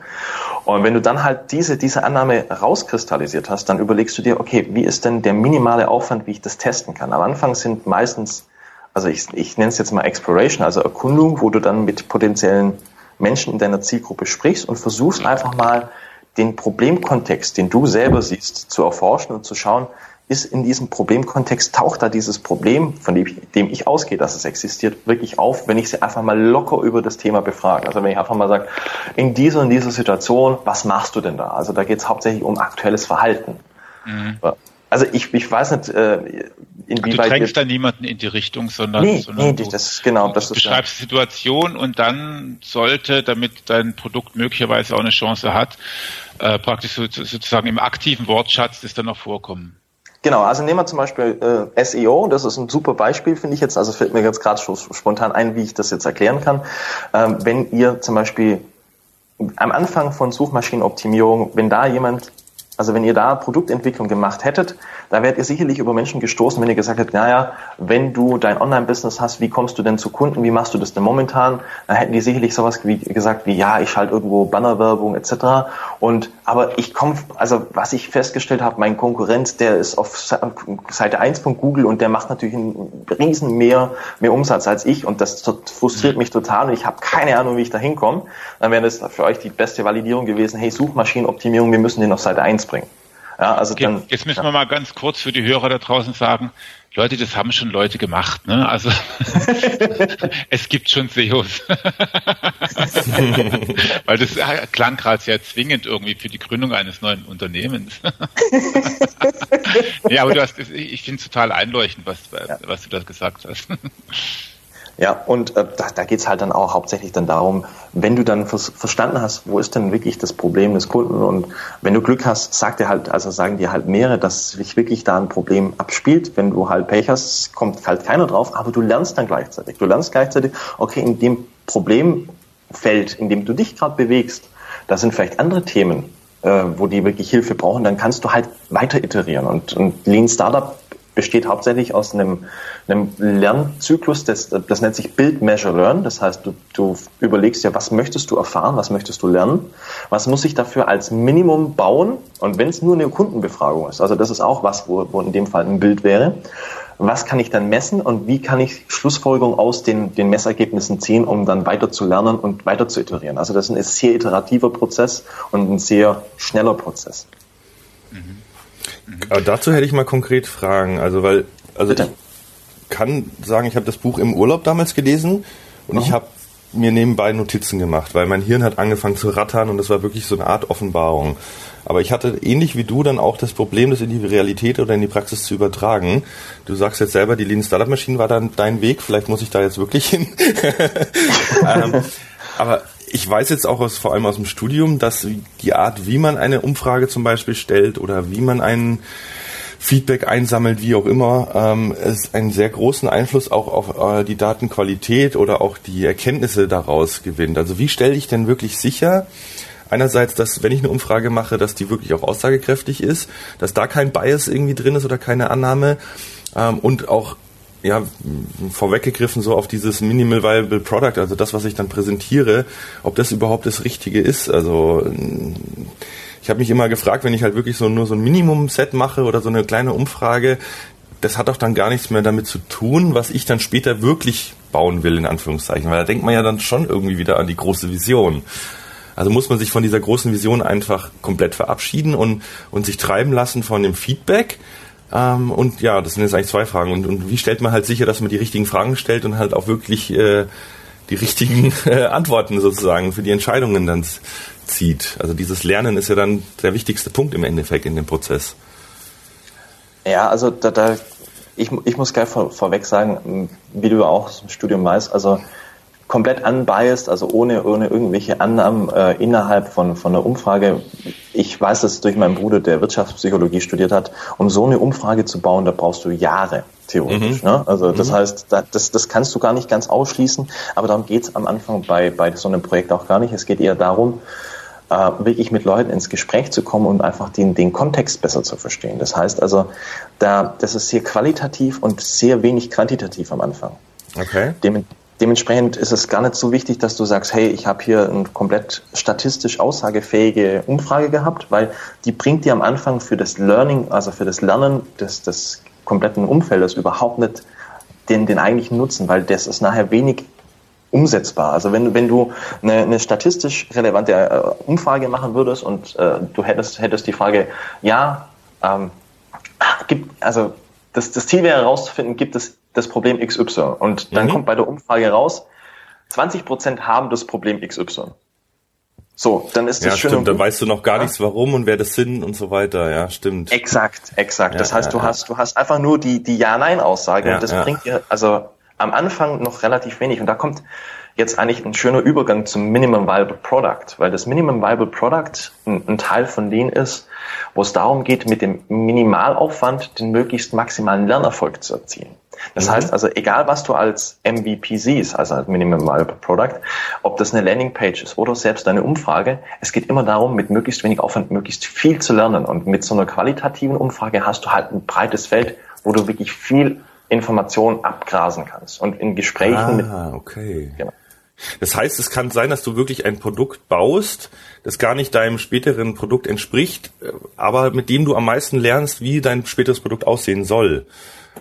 Und wenn du dann halt diese, diese Annahme rauskristallisiert hast, dann überlegst du dir, okay, wie ist denn der minimale Aufwand, wie ich das testen kann? Am Anfang sind meistens, also ich, ich nenne es jetzt mal Exploration, also Erkundung, wo du dann mit potenziellen Menschen in deiner Zielgruppe sprichst und versuchst einfach mal den Problemkontext, den du selber siehst, zu erforschen und zu schauen, ist in diesem Problemkontext, taucht da dieses Problem, von dem ich, dem ich ausgehe, dass es existiert, wirklich auf, wenn ich sie einfach mal locker über das Thema befrage. Also wenn ich einfach mal sage, in dieser und dieser Situation, was machst du denn da? Also da geht es hauptsächlich um aktuelles Verhalten. Mhm. Also ich, ich weiß nicht, äh. Du drängst da niemanden in die Richtung, sondern, nee, sondern nee, das ist genau, das du beschreibst die Situation und dann sollte, damit dein Produkt möglicherweise auch eine Chance hat, äh, praktisch so, sozusagen im aktiven Wortschatz das dann noch vorkommen. Genau, also nehmen wir zum Beispiel äh, SEO, das ist ein super Beispiel, finde ich jetzt, also fällt mir jetzt gerade spontan ein, wie ich das jetzt erklären kann. Ähm, wenn ihr zum Beispiel am Anfang von Suchmaschinenoptimierung, wenn da jemand also wenn ihr da Produktentwicklung gemacht hättet, da wärt ihr sicherlich über Menschen gestoßen, wenn ihr gesagt hättet, naja, wenn du dein Online-Business hast, wie kommst du denn zu Kunden, wie machst du das denn momentan? Dann hätten die sicherlich sowas wie, gesagt wie, ja, ich schalte irgendwo Bannerwerbung etc. Und aber ich komme, also was ich festgestellt habe, mein Konkurrent, der ist auf Seite 1 von Google und der macht natürlich einen riesen mehr, mehr Umsatz als ich und das frustriert mich total und ich habe keine Ahnung, wie ich da hinkomme. Dann wäre das für euch die beste Validierung gewesen, hey, Suchmaschinenoptimierung, wir müssen den auf Seite 1 bringen. Ja, also okay, dann, jetzt müssen wir mal ganz kurz für die Hörer da draußen sagen, Leute, das haben schon Leute gemacht, ne? Also es gibt schon SEOs. Weil das klang gerade sehr zwingend irgendwie für die Gründung eines neuen Unternehmens. ja, aber du hast, ich finde es total einleuchtend, was, was du da gesagt hast. Ja, und äh, da, da geht es halt dann auch hauptsächlich dann darum, wenn du dann vers verstanden hast, wo ist denn wirklich das Problem des Kunden und wenn du Glück hast, sagt er halt, also sagen dir halt mehrere, dass sich wirklich da ein Problem abspielt. Wenn du halt Pech hast, kommt halt keiner drauf, aber du lernst dann gleichzeitig. Du lernst gleichzeitig, okay, in dem Problemfeld, in dem du dich gerade bewegst, da sind vielleicht andere Themen, äh, wo die wirklich Hilfe brauchen, dann kannst du halt weiter iterieren und, und Lean Startup besteht hauptsächlich aus einem, einem Lernzyklus, das, das nennt sich Build, Measure, Learn. Das heißt, du, du überlegst ja, was möchtest du erfahren, was möchtest du lernen, was muss ich dafür als Minimum bauen und wenn es nur eine Kundenbefragung ist, also das ist auch was, wo, wo in dem Fall ein Bild wäre, was kann ich dann messen und wie kann ich Schlussfolgerungen aus den, den Messergebnissen ziehen, um dann weiter zu lernen und weiter zu iterieren. Also das ist ein sehr iterativer Prozess und ein sehr schneller Prozess. Mhm. Aber dazu hätte ich mal konkret Fragen. Also weil, also Bitte? ich kann sagen, ich habe das Buch im Urlaub damals gelesen und mhm. ich habe mir nebenbei Notizen gemacht, weil mein Hirn hat angefangen zu rattern und das war wirklich so eine Art Offenbarung. Aber ich hatte ähnlich wie du dann auch das Problem, das in die Realität oder in die Praxis zu übertragen. Du sagst jetzt selber, die Lean Startup Machine war dann dein Weg. Vielleicht muss ich da jetzt wirklich hin. ähm, aber ich weiß jetzt auch aus, vor allem aus dem Studium, dass die Art, wie man eine Umfrage zum Beispiel stellt oder wie man einen Feedback einsammelt, wie auch immer, ähm, es einen sehr großen Einfluss auch auf äh, die Datenqualität oder auch die Erkenntnisse daraus gewinnt. Also wie stelle ich denn wirklich sicher, einerseits, dass wenn ich eine Umfrage mache, dass die wirklich auch aussagekräftig ist, dass da kein Bias irgendwie drin ist oder keine Annahme ähm, und auch ja, vorweggegriffen so auf dieses Minimal Viable Product, also das, was ich dann präsentiere, ob das überhaupt das Richtige ist. Also ich habe mich immer gefragt, wenn ich halt wirklich so nur so ein Minimum-Set mache oder so eine kleine Umfrage, das hat doch dann gar nichts mehr damit zu tun, was ich dann später wirklich bauen will, in Anführungszeichen. Weil da denkt man ja dann schon irgendwie wieder an die große Vision. Also muss man sich von dieser großen Vision einfach komplett verabschieden und, und sich treiben lassen von dem Feedback ähm, und ja, das sind jetzt eigentlich zwei Fragen. Und, und wie stellt man halt sicher, dass man die richtigen Fragen stellt und halt auch wirklich äh, die richtigen äh, Antworten sozusagen für die Entscheidungen dann zieht? Also dieses Lernen ist ja dann der wichtigste Punkt im Endeffekt in dem Prozess. Ja, also da, da ich, ich muss gleich vor, vorweg sagen, wie du auch dem Studium weißt, also komplett unbiased, also ohne, ohne irgendwelche Annahmen äh, innerhalb von, von einer Umfrage. Ich weiß das durch meinen Bruder, der Wirtschaftspsychologie studiert hat. Um so eine Umfrage zu bauen, da brauchst du Jahre, theoretisch. Mhm. Ne? Also das mhm. heißt, das, das kannst du gar nicht ganz ausschließen, aber darum geht's am Anfang bei, bei so einem Projekt auch gar nicht. Es geht eher darum, äh, wirklich mit Leuten ins Gespräch zu kommen und einfach den, den Kontext besser zu verstehen. Das heißt also, da, das ist sehr qualitativ und sehr wenig quantitativ am Anfang. Okay. Dem, Dementsprechend ist es gar nicht so wichtig, dass du sagst, hey, ich habe hier eine komplett statistisch aussagefähige Umfrage gehabt, weil die bringt dir am Anfang für das Learning, also für das Lernen des, des kompletten Umfeldes überhaupt nicht den, den eigentlichen Nutzen, weil das ist nachher wenig umsetzbar. Also wenn, wenn du eine, eine statistisch relevante äh, Umfrage machen würdest und äh, du hättest, hättest die Frage, ja, ähm, gibt, also das, das Ziel wäre herauszufinden, gibt es das Problem XY. Und dann mhm. kommt bei der Umfrage raus, 20 Prozent haben das Problem XY. So, dann ist das ja, schön. Stimmt, dann weißt du noch gar ja? nichts, warum und wer das sind und so weiter. Ja, stimmt. Exakt, exakt. Ja, das heißt, du hast, du hast einfach nur die, die Ja-Nein-Aussage und das bringt dir also am Anfang noch relativ wenig. Und da kommt jetzt eigentlich ein schöner Übergang zum Minimum Viable Product, weil das Minimum Viable Product ein, ein Teil von denen ist, wo es darum geht, mit dem Minimalaufwand den möglichst maximalen Lernerfolg zu erzielen. Das mhm. heißt also, egal was du als MVP siehst, also als Minimum Viable Product, ob das eine Landingpage ist oder selbst eine Umfrage, es geht immer darum, mit möglichst wenig Aufwand möglichst viel zu lernen. Und mit so einer qualitativen Umfrage hast du halt ein breites Feld, wo du wirklich viel Information abgrasen kannst. Und in Gesprächen ah, mit. okay. Genau. Das heißt, es kann sein, dass du wirklich ein Produkt baust, das gar nicht deinem späteren Produkt entspricht, aber mit dem du am meisten lernst, wie dein späteres Produkt aussehen soll.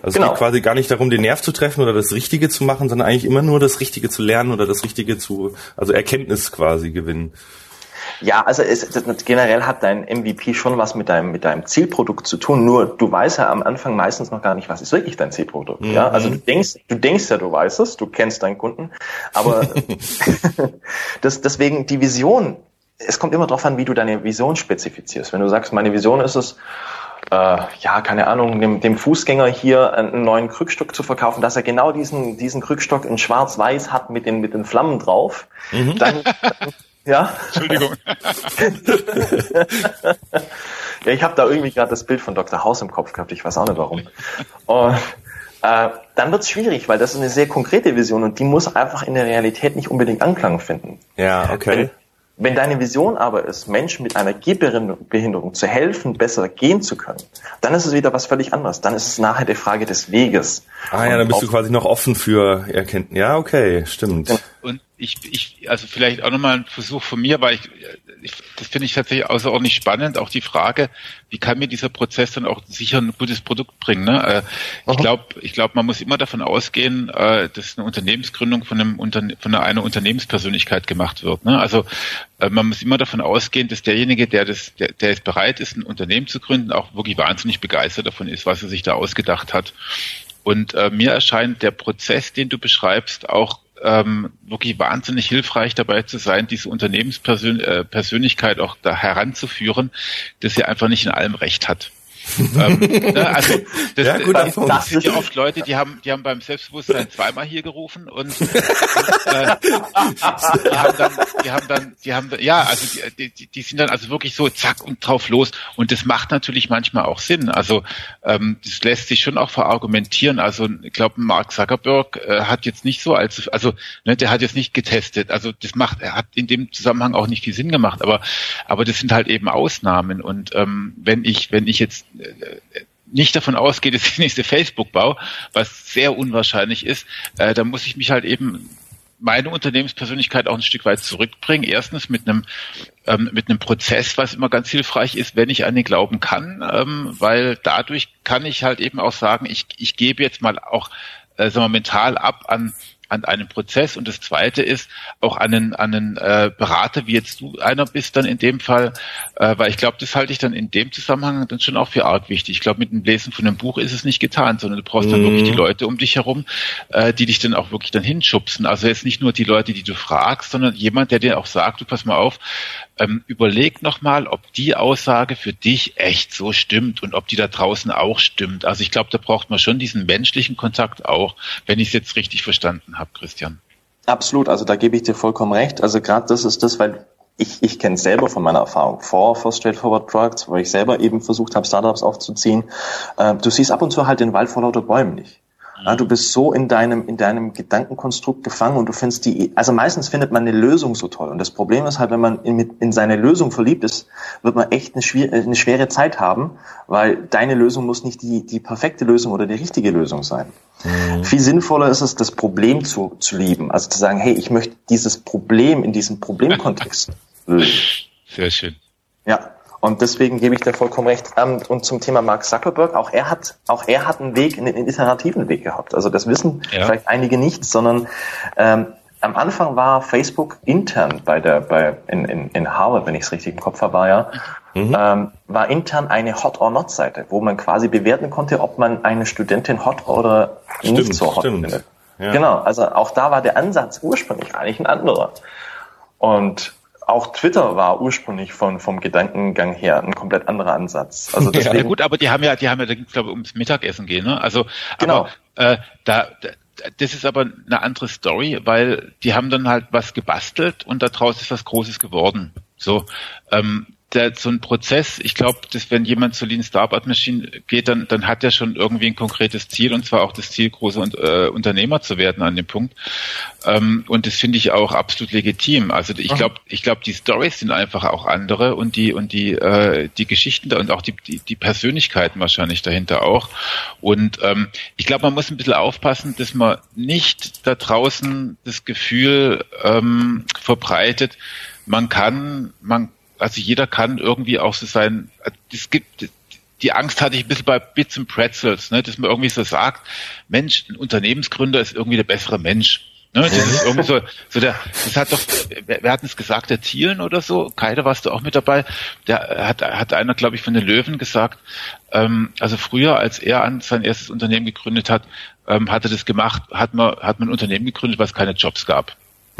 Also genau. es geht quasi gar nicht darum, den Nerv zu treffen oder das Richtige zu machen, sondern eigentlich immer nur das Richtige zu lernen oder das Richtige zu, also Erkenntnis quasi gewinnen. Ja, also es, generell hat dein MVP schon was mit deinem, mit deinem Zielprodukt zu tun. Nur du weißt ja am Anfang meistens noch gar nicht, was ist wirklich dein Zielprodukt. Mhm. Ja, also du denkst, du denkst ja, du weißt es, du kennst deinen Kunden, aber das, deswegen die Vision. Es kommt immer darauf an, wie du deine Vision spezifizierst. Wenn du sagst, meine Vision ist es, äh, ja, keine Ahnung, dem, dem Fußgänger hier einen neuen Krückstock zu verkaufen, dass er genau diesen, diesen Krückstock in schwarz-weiß hat mit den, mit den Flammen drauf, mhm. dann, ja. Entschuldigung. ja, ich habe da irgendwie gerade das Bild von Dr. House im Kopf gehabt, ich weiß auch nicht warum. Und, äh, dann wird es schwierig, weil das ist eine sehr konkrete Vision und die muss einfach in der Realität nicht unbedingt Anklang finden. Ja, okay. Wenn, deine Vision aber ist, Menschen mit einer Gehbehinderung zu helfen, besser gehen zu können, dann ist es wieder was völlig anderes. Dann ist es nachher die Frage des Weges. Ah ja, dann bist du quasi noch offen für Erkenntnis. Ja, okay, stimmt. Und ich, ich, also vielleicht auch nochmal ein Versuch von mir, weil ich, ich das finde ich tatsächlich außerordentlich spannend, auch die Frage, wie kann mir dieser Prozess dann auch sicher ein gutes Produkt bringen. Ne? Äh, ich glaube, ich glaube, man muss immer davon ausgehen, äh, dass eine Unternehmensgründung von einem Unterne von einer Unternehmenspersönlichkeit gemacht wird. Ne? Also äh, man muss immer davon ausgehen, dass derjenige, der das, der, der es bereit ist, ein Unternehmen zu gründen, auch wirklich wahnsinnig begeistert davon ist, was er sich da ausgedacht hat. Und äh, mir erscheint der Prozess, den du beschreibst, auch ähm, wirklich wahnsinnig hilfreich dabei zu sein, diese Unternehmenspersönlichkeit äh, auch da heranzuführen, dass sie einfach nicht in allem Recht hat ähm, ne, also das, ja, gut, das, das sind ja oft Leute, die haben, die haben beim Selbstbewusstsein zweimal hier gerufen und, und äh, die haben dann, die haben dann, die haben ja, also die, die, die sind dann also wirklich so zack und drauf los und das macht natürlich manchmal auch Sinn. Also ähm, das lässt sich schon auch verargumentieren. Also ich glaube, Mark Zuckerberg äh, hat jetzt nicht so als, also ne, der hat jetzt nicht getestet. Also das macht, er hat in dem Zusammenhang auch nicht viel Sinn gemacht. Aber aber das sind halt eben Ausnahmen und ähm, wenn ich wenn ich jetzt nicht davon ausgeht, dass die nächste Facebook bau, was sehr unwahrscheinlich ist, äh, da muss ich mich halt eben meine Unternehmenspersönlichkeit auch ein Stück weit zurückbringen. Erstens mit einem ähm, mit einem Prozess, was immer ganz hilfreich ist, wenn ich an den Glauben kann, ähm, weil dadurch kann ich halt eben auch sagen, ich, ich gebe jetzt mal auch äh, sagen wir, mental ab an an einem Prozess und das zweite ist auch an einen, an einen äh, Berater, wie jetzt du einer bist dann in dem Fall, äh, weil ich glaube, das halte ich dann in dem Zusammenhang dann schon auch für arg wichtig. Ich glaube, mit dem Lesen von einem Buch ist es nicht getan, sondern du brauchst mhm. dann wirklich die Leute um dich herum, äh, die dich dann auch wirklich dann hinschubsen. Also jetzt nicht nur die Leute, die du fragst, sondern jemand, der dir auch sagt, du pass mal auf, ähm, überleg nochmal, ob die Aussage für dich echt so stimmt und ob die da draußen auch stimmt. Also ich glaube, da braucht man schon diesen menschlichen Kontakt auch, wenn ich es jetzt richtig verstanden habe, Christian. Absolut, also da gebe ich dir vollkommen recht. Also gerade das ist das, weil ich, ich kenne selber von meiner Erfahrung vor for Straightforward Products, wo ich selber eben versucht habe, Startups aufzuziehen. Äh, du siehst ab und zu halt den Wald vor lauter Bäumen nicht. Ja, du bist so in deinem, in deinem Gedankenkonstrukt gefangen und du findest die, also meistens findet man eine Lösung so toll. Und das Problem ist halt, wenn man in, in seine Lösung verliebt ist, wird man echt eine, schwer, eine schwere Zeit haben, weil deine Lösung muss nicht die, die perfekte Lösung oder die richtige Lösung sein. Mhm. Viel sinnvoller ist es, das Problem zu, zu lieben. Also zu sagen, hey, ich möchte dieses Problem in diesem Problemkontext lösen. Sehr schön. Ja, und deswegen gebe ich dir vollkommen recht. Ähm, und zum Thema Mark Zuckerberg, auch er hat, auch er hat einen Weg, einen iterativen Weg gehabt. Also das wissen ja. vielleicht einige nicht, sondern ähm, am Anfang war Facebook intern bei der, bei, in, in, in Harvard, wenn ich es richtig im Kopf habe, war ja, mhm. ähm, war intern eine Hot or Not Seite, wo man quasi bewerten konnte, ob man eine Studentin hot oder stimmt, nicht so hot stimmt. findet. Ja. Genau, also auch da war der Ansatz ursprünglich eigentlich ein anderer. Und auch Twitter war ursprünglich von, vom Gedankengang her ein komplett anderer Ansatz. Also deswegen, ja, gut, aber die haben ja, die haben ja, ich glaube, ums Mittagessen gehen, ne? Also, genau. aber, äh, da, das ist aber eine andere Story, weil die haben dann halt was gebastelt und daraus ist was Großes geworden. So, ähm, der, so ein Prozess, ich glaube, dass wenn jemand zu Lean Startup Machine geht, dann, dann hat er schon irgendwie ein konkretes Ziel und zwar auch das Ziel, große äh, Unternehmer zu werden an dem Punkt. Ähm, und das finde ich auch absolut legitim. Also ich glaube, ich glaube, die Stories sind einfach auch andere und die und die äh, die Geschichten und auch die, die, die Persönlichkeiten wahrscheinlich dahinter auch. Und ähm, ich glaube, man muss ein bisschen aufpassen, dass man nicht da draußen das Gefühl ähm, verbreitet, man kann, man also jeder kann irgendwie auch so sein, es gibt, die Angst hatte ich ein bisschen bei Bits and Pretzels, ne, dass man irgendwie so sagt, Mensch, ein Unternehmensgründer ist irgendwie der bessere Mensch. Ne, das ist irgendwie so, so der, das hat doch, wer hat es gesagt, der Thielen oder so? Keide warst du auch mit dabei. Der hat, hat einer, glaube ich, von den Löwen gesagt, ähm, also früher, als er an sein erstes Unternehmen gegründet hat, ähm, hat er das gemacht, hat man, hat man ein Unternehmen gegründet, was keine Jobs gab.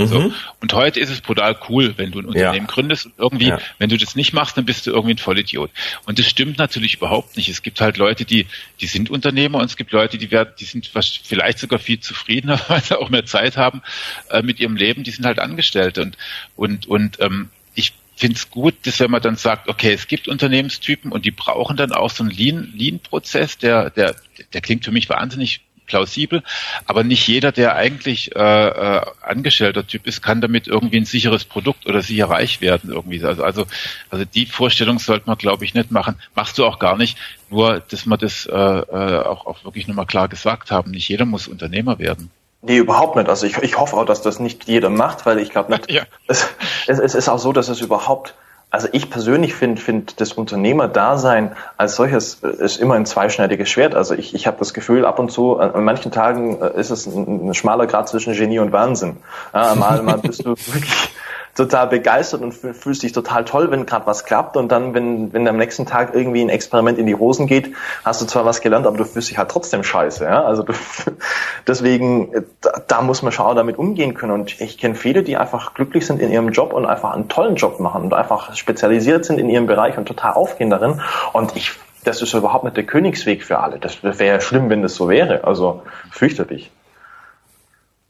So. Mhm. Und heute ist es brutal cool, wenn du ein Unternehmen ja. gründest und irgendwie, ja. wenn du das nicht machst, dann bist du irgendwie ein Vollidiot. Und das stimmt natürlich überhaupt nicht. Es gibt halt Leute, die, die sind Unternehmer und es gibt Leute, die werden, die sind vielleicht sogar viel zufriedener, weil sie auch mehr Zeit haben äh, mit ihrem Leben, die sind halt Angestellte und, und, und ähm, ich finde es gut, dass wenn man dann sagt, okay, es gibt Unternehmenstypen und die brauchen dann auch so einen Lean-Prozess, Lean der, der, der klingt für mich wahnsinnig plausibel. Aber nicht jeder, der eigentlich äh, äh, angestellter Typ ist, kann damit irgendwie ein sicheres Produkt oder sicher reich werden irgendwie. Also also also die Vorstellung sollte man, glaube ich, nicht machen. Machst du auch gar nicht. Nur, dass wir das äh, äh, auch, auch wirklich nochmal klar gesagt haben. Nicht jeder muss Unternehmer werden. Nee, überhaupt nicht. Also ich, ich hoffe auch, dass das nicht jeder macht, weil ich glaube nicht. Ja. Es, es, es ist auch so, dass es überhaupt also ich persönlich finde find das Unternehmerdasein als solches ist immer ein zweischneidiges Schwert. Also ich, ich habe das Gefühl, ab und zu, an manchen Tagen äh, ist es ein, ein schmaler Grad zwischen Genie und Wahnsinn. Ja, mal, mal bist du wirklich total begeistert und fühlst dich total toll, wenn gerade was klappt und dann, wenn, wenn am nächsten Tag irgendwie ein Experiment in die Hosen geht, hast du zwar was gelernt, aber du fühlst dich halt trotzdem scheiße. Ja? Also du, deswegen, da, da muss man schon damit umgehen können und ich kenne viele, die einfach glücklich sind in ihrem Job und einfach einen tollen Job machen und einfach spezialisiert sind in ihrem Bereich und total aufgehen darin und ich das ist überhaupt nicht der Königsweg für alle. Das wäre ja schlimm, wenn das so wäre. Also fürchterlich.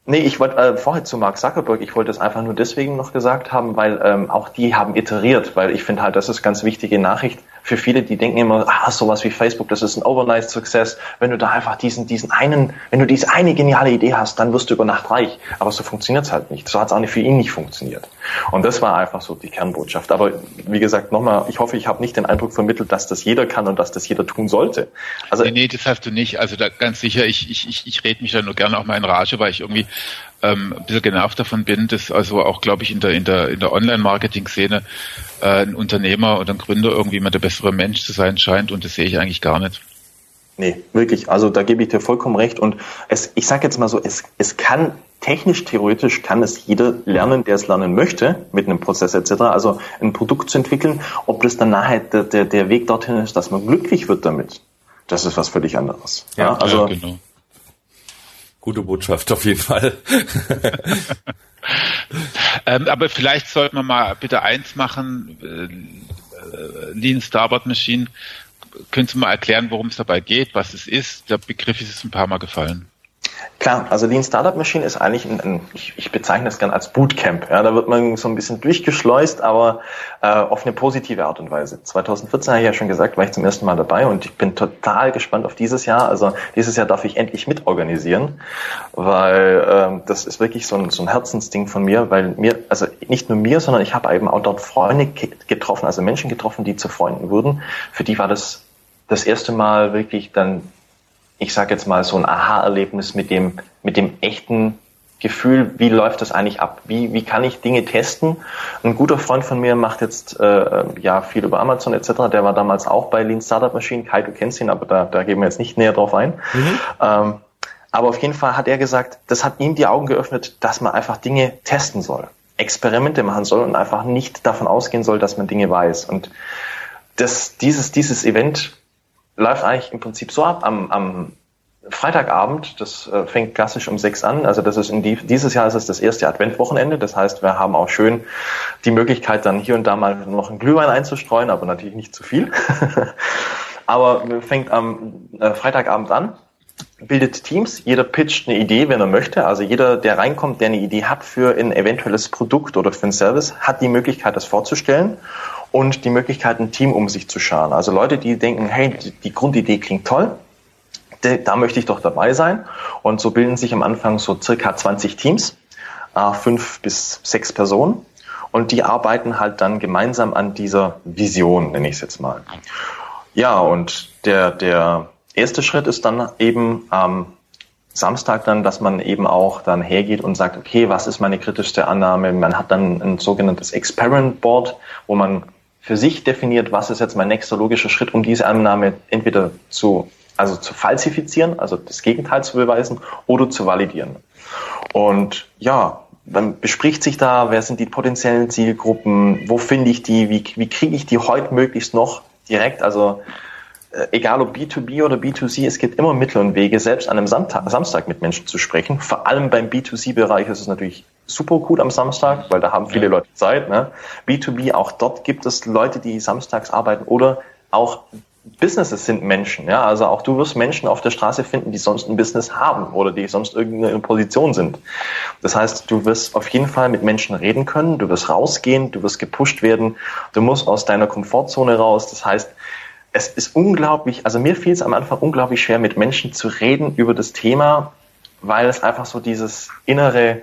Nee, ich wollte äh, vorher zu Mark Zuckerberg, ich wollte es einfach nur deswegen noch gesagt haben, weil ähm, auch die haben iteriert, weil ich finde halt, das ist ganz wichtige Nachricht für viele, die denken immer, ah, sowas wie Facebook, das ist ein Overnight Success. Wenn du da einfach diesen, diesen einen, wenn du diese eine geniale Idee hast, dann wirst du über Nacht reich. Aber so funktioniert es halt nicht. So hat es auch nicht für ihn nicht funktioniert. Und das war einfach so die Kernbotschaft. Aber wie gesagt, nochmal, ich hoffe, ich habe nicht den Eindruck vermittelt, dass das jeder kann und dass das jeder tun sollte. Also, nee, nee, das hast du nicht. Also da ganz sicher, ich, ich, ich, ich rede mich da nur gerne auch mal in Rage, weil ich irgendwie ähm, ein bisschen genervt davon bin, dass also auch, glaube ich, in der, in der, in der Online-Marketing-Szene äh, ein Unternehmer oder ein Gründer irgendwie immer der bessere Mensch zu sein scheint und das sehe ich eigentlich gar nicht. Nee, wirklich. Also da gebe ich dir vollkommen recht. Und es, ich sage jetzt mal so, es, es kann technisch, theoretisch kann es jeder lernen, der es lernen möchte, mit einem Prozess etc. Also ein Produkt zu entwickeln. Ob das dann nachher der, der, der Weg dorthin ist, dass man glücklich wird damit, das ist was völlig anderes. Ja, ja also ja, genau. Gute Botschaft auf jeden Fall. ähm, aber vielleicht sollten wir mal bitte eins machen, äh, Lean Starboard Machine. Könntest du mal erklären, worum es dabei geht, was es ist? Der Begriff ist es ein paar Mal gefallen. Klar, also Lean Startup Machine ist eigentlich ein, ein ich, ich, bezeichne das gerne als Bootcamp. Ja, da wird man so ein bisschen durchgeschleust, aber äh, auf eine positive Art und Weise. 2014 habe ich ja schon gesagt, war ich zum ersten Mal dabei und ich bin total gespannt auf dieses Jahr. Also dieses Jahr darf ich endlich mitorganisieren, weil ähm, das ist wirklich so ein, so ein Herzensding von mir, weil mir, also nicht nur mir, sondern ich habe eben auch dort Freunde getroffen, also Menschen getroffen, die zu Freunden wurden. Für die war das das erste Mal wirklich dann ich sage jetzt mal, so ein Aha-Erlebnis mit dem, mit dem echten Gefühl, wie läuft das eigentlich ab? Wie, wie kann ich Dinge testen? Ein guter Freund von mir macht jetzt äh, ja viel über Amazon etc. Der war damals auch bei Lean Startup Machine. Kai, du kennst ihn, aber da, da gehen wir jetzt nicht näher drauf ein. Mhm. Ähm, aber auf jeden Fall hat er gesagt, das hat ihm die Augen geöffnet, dass man einfach Dinge testen soll, Experimente machen soll und einfach nicht davon ausgehen soll, dass man Dinge weiß. Und das, dieses, dieses Event läuft eigentlich im Prinzip so ab am, am Freitagabend, das äh, fängt klassisch um sechs an. Also das ist in die, dieses Jahr ist es das erste Adventwochenende. Das heißt, wir haben auch schön die Möglichkeit, dann hier und da mal noch einen Glühwein einzustreuen, aber natürlich nicht zu viel. aber fängt am äh, Freitagabend an, bildet Teams. Jeder pitcht eine Idee, wenn er möchte. Also jeder, der reinkommt, der eine Idee hat für ein eventuelles Produkt oder für einen Service, hat die Möglichkeit, das vorzustellen und die Möglichkeit, ein Team um sich zu scharen. Also Leute, die denken, hey, die Grundidee klingt toll, da möchte ich doch dabei sein. Und so bilden sich am Anfang so circa 20 Teams, äh, fünf bis sechs Personen. Und die arbeiten halt dann gemeinsam an dieser Vision, nenne ich es jetzt mal. Ja, und der, der erste Schritt ist dann eben am Samstag dann, dass man eben auch dann hergeht und sagt, okay, was ist meine kritischste Annahme? Man hat dann ein sogenanntes Experiment Board, wo man für sich definiert, was ist jetzt mein nächster logischer Schritt, um diese Annahme entweder zu, also zu falsifizieren, also das Gegenteil zu beweisen oder zu validieren. Und ja, dann bespricht sich da, wer sind die potenziellen Zielgruppen, wo finde ich die, wie, wie kriege ich die heute möglichst noch direkt, also äh, egal ob B2B oder B2C, es gibt immer Mittel und Wege, selbst an einem Samstag mit Menschen zu sprechen. Vor allem beim B2C-Bereich ist es natürlich super gut am Samstag, weil da haben viele Leute Zeit. Ne? B2B, auch dort gibt es Leute, die samstags arbeiten oder auch Businesses sind Menschen. Ja? Also auch du wirst Menschen auf der Straße finden, die sonst ein Business haben oder die sonst irgendeine Position sind. Das heißt, du wirst auf jeden Fall mit Menschen reden können, du wirst rausgehen, du wirst gepusht werden, du musst aus deiner Komfortzone raus. Das heißt, es ist unglaublich, also mir fiel es am Anfang unglaublich schwer, mit Menschen zu reden über das Thema, weil es einfach so dieses innere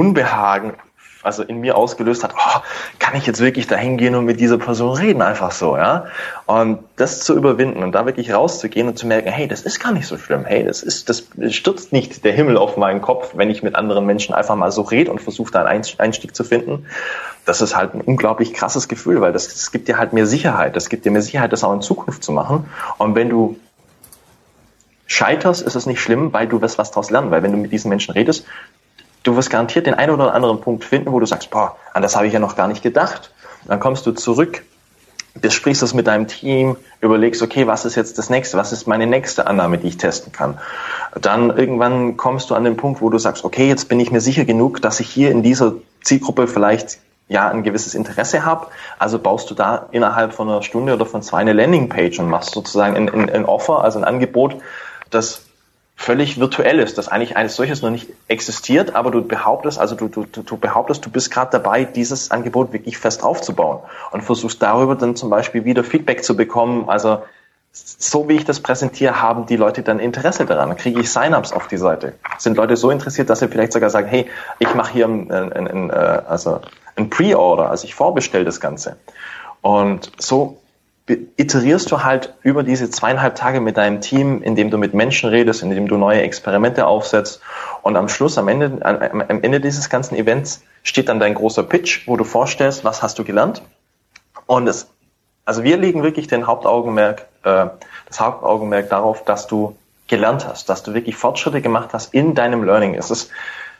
Unbehagen also in mir ausgelöst hat, oh, kann ich jetzt wirklich dahin gehen und mit dieser Person reden, einfach so, ja? Und das zu überwinden und da wirklich rauszugehen und zu merken, hey, das ist gar nicht so schlimm, hey, das ist, das stürzt nicht der Himmel auf meinen Kopf, wenn ich mit anderen Menschen einfach mal so rede und versuche da einen Einstieg zu finden. Das ist halt ein unglaublich krasses Gefühl, weil das, das gibt dir halt mehr Sicherheit, das gibt dir mehr Sicherheit, das auch in Zukunft zu machen. Und wenn du scheiterst, ist es nicht schlimm, weil du wirst was daraus lernen, weil wenn du mit diesen Menschen redest, du wirst garantiert den einen oder anderen Punkt finden, wo du sagst, boah, an das habe ich ja noch gar nicht gedacht. Dann kommst du zurück, besprichst das mit deinem Team, überlegst, okay, was ist jetzt das nächste, was ist meine nächste Annahme, die ich testen kann. Dann irgendwann kommst du an den Punkt, wo du sagst, okay, jetzt bin ich mir sicher genug, dass ich hier in dieser Zielgruppe vielleicht ja ein gewisses Interesse habe. Also baust du da innerhalb von einer Stunde oder von zwei eine Landingpage und machst sozusagen ein, ein, ein Offer, also ein Angebot, das völlig virtuell ist, dass eigentlich eines solches noch nicht existiert, aber du behauptest, also du, du, du behauptest, du bist gerade dabei, dieses Angebot wirklich fest aufzubauen und versuchst darüber dann zum Beispiel wieder Feedback zu bekommen. Also so wie ich das präsentiere, haben die Leute dann Interesse daran. Kriege ich Sign-ups auf die Seite. Sind Leute so interessiert, dass sie vielleicht sogar sagen, hey, ich mache hier ein, ein, ein, äh, also ein Pre-Order, also ich vorbestelle das Ganze. Und so iterierst du halt über diese zweieinhalb Tage mit deinem Team, indem du mit Menschen redest, indem du neue Experimente aufsetzt und am Schluss, am Ende, am Ende dieses ganzen Events steht dann dein großer Pitch, wo du vorstellst, was hast du gelernt und es, also wir legen wirklich den Hauptaugenmerk, äh, das Hauptaugenmerk darauf, dass du gelernt hast, dass du wirklich Fortschritte gemacht hast in deinem Learning. Es ist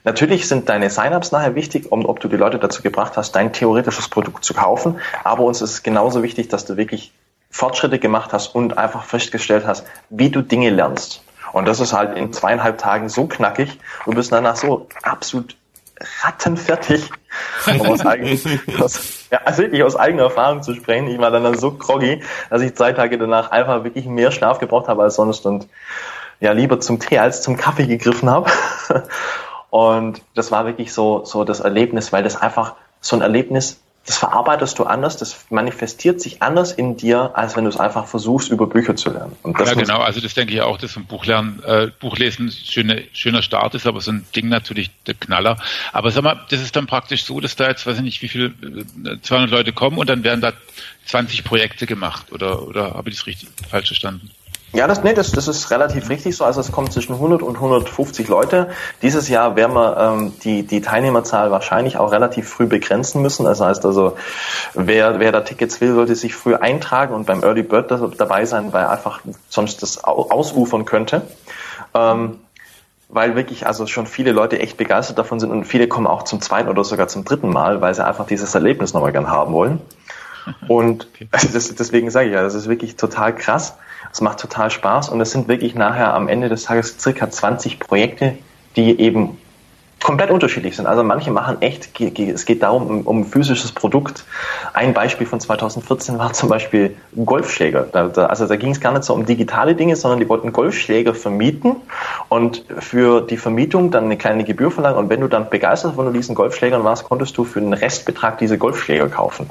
Natürlich sind deine Sign-ups nachher wichtig, um, ob du die Leute dazu gebracht hast, dein theoretisches Produkt zu kaufen. Aber uns ist genauso wichtig, dass du wirklich Fortschritte gemacht hast und einfach festgestellt hast, wie du Dinge lernst. Und das ist halt in zweieinhalb Tagen so knackig. Du bist danach so absolut rattenfertig, um aus, eigen, aus, ja, also wirklich aus eigener Erfahrung zu sprechen. Ich war dann so groggy, dass ich zwei Tage danach einfach wirklich mehr Schlaf gebraucht habe als sonst und ja lieber zum Tee als zum Kaffee gegriffen habe. Und das war wirklich so, so das Erlebnis, weil das einfach so ein Erlebnis das verarbeitest du anders, das manifestiert sich anders in dir, als wenn du es einfach versuchst, über Bücher zu lernen. ja, genau, also das denke ich auch, dass ein Buchlernen, äh, Buchlesen schöne, schöner Start ist, aber so ein Ding natürlich der Knaller. Aber sag mal, das ist dann praktisch so, dass da jetzt, weiß ich nicht, wie viele, 200 äh, Leute kommen und dann werden da 20 Projekte gemacht, oder, oder habe ich das richtig falsch verstanden? Ja, das, nee, das, das ist relativ richtig so. Also es kommt zwischen 100 und 150 Leute. Dieses Jahr werden wir ähm, die, die Teilnehmerzahl wahrscheinlich auch relativ früh begrenzen müssen. Das heißt also, wer, wer da Tickets will, sollte sich früh eintragen und beim Early Bird dabei sein, weil einfach sonst das ausufern könnte. Ähm, weil wirklich also schon viele Leute echt begeistert davon sind und viele kommen auch zum zweiten oder sogar zum dritten Mal, weil sie einfach dieses Erlebnis nochmal gern haben wollen. Und okay. das, deswegen sage ich ja, das ist wirklich total krass. Es macht total Spaß und es sind wirklich nachher am Ende des Tages circa 20 Projekte, die eben komplett unterschiedlich sind. Also manche machen echt, es geht darum, um, um physisches Produkt. Ein Beispiel von 2014 war zum Beispiel Golfschläger. Da, da, also da ging es gar nicht so um digitale Dinge, sondern die wollten Golfschläger vermieten und für die Vermietung dann eine kleine Gebühr verlangen. Und wenn du dann begeistert von diesen Golfschlägern warst, konntest du für den Restbetrag diese Golfschläger kaufen.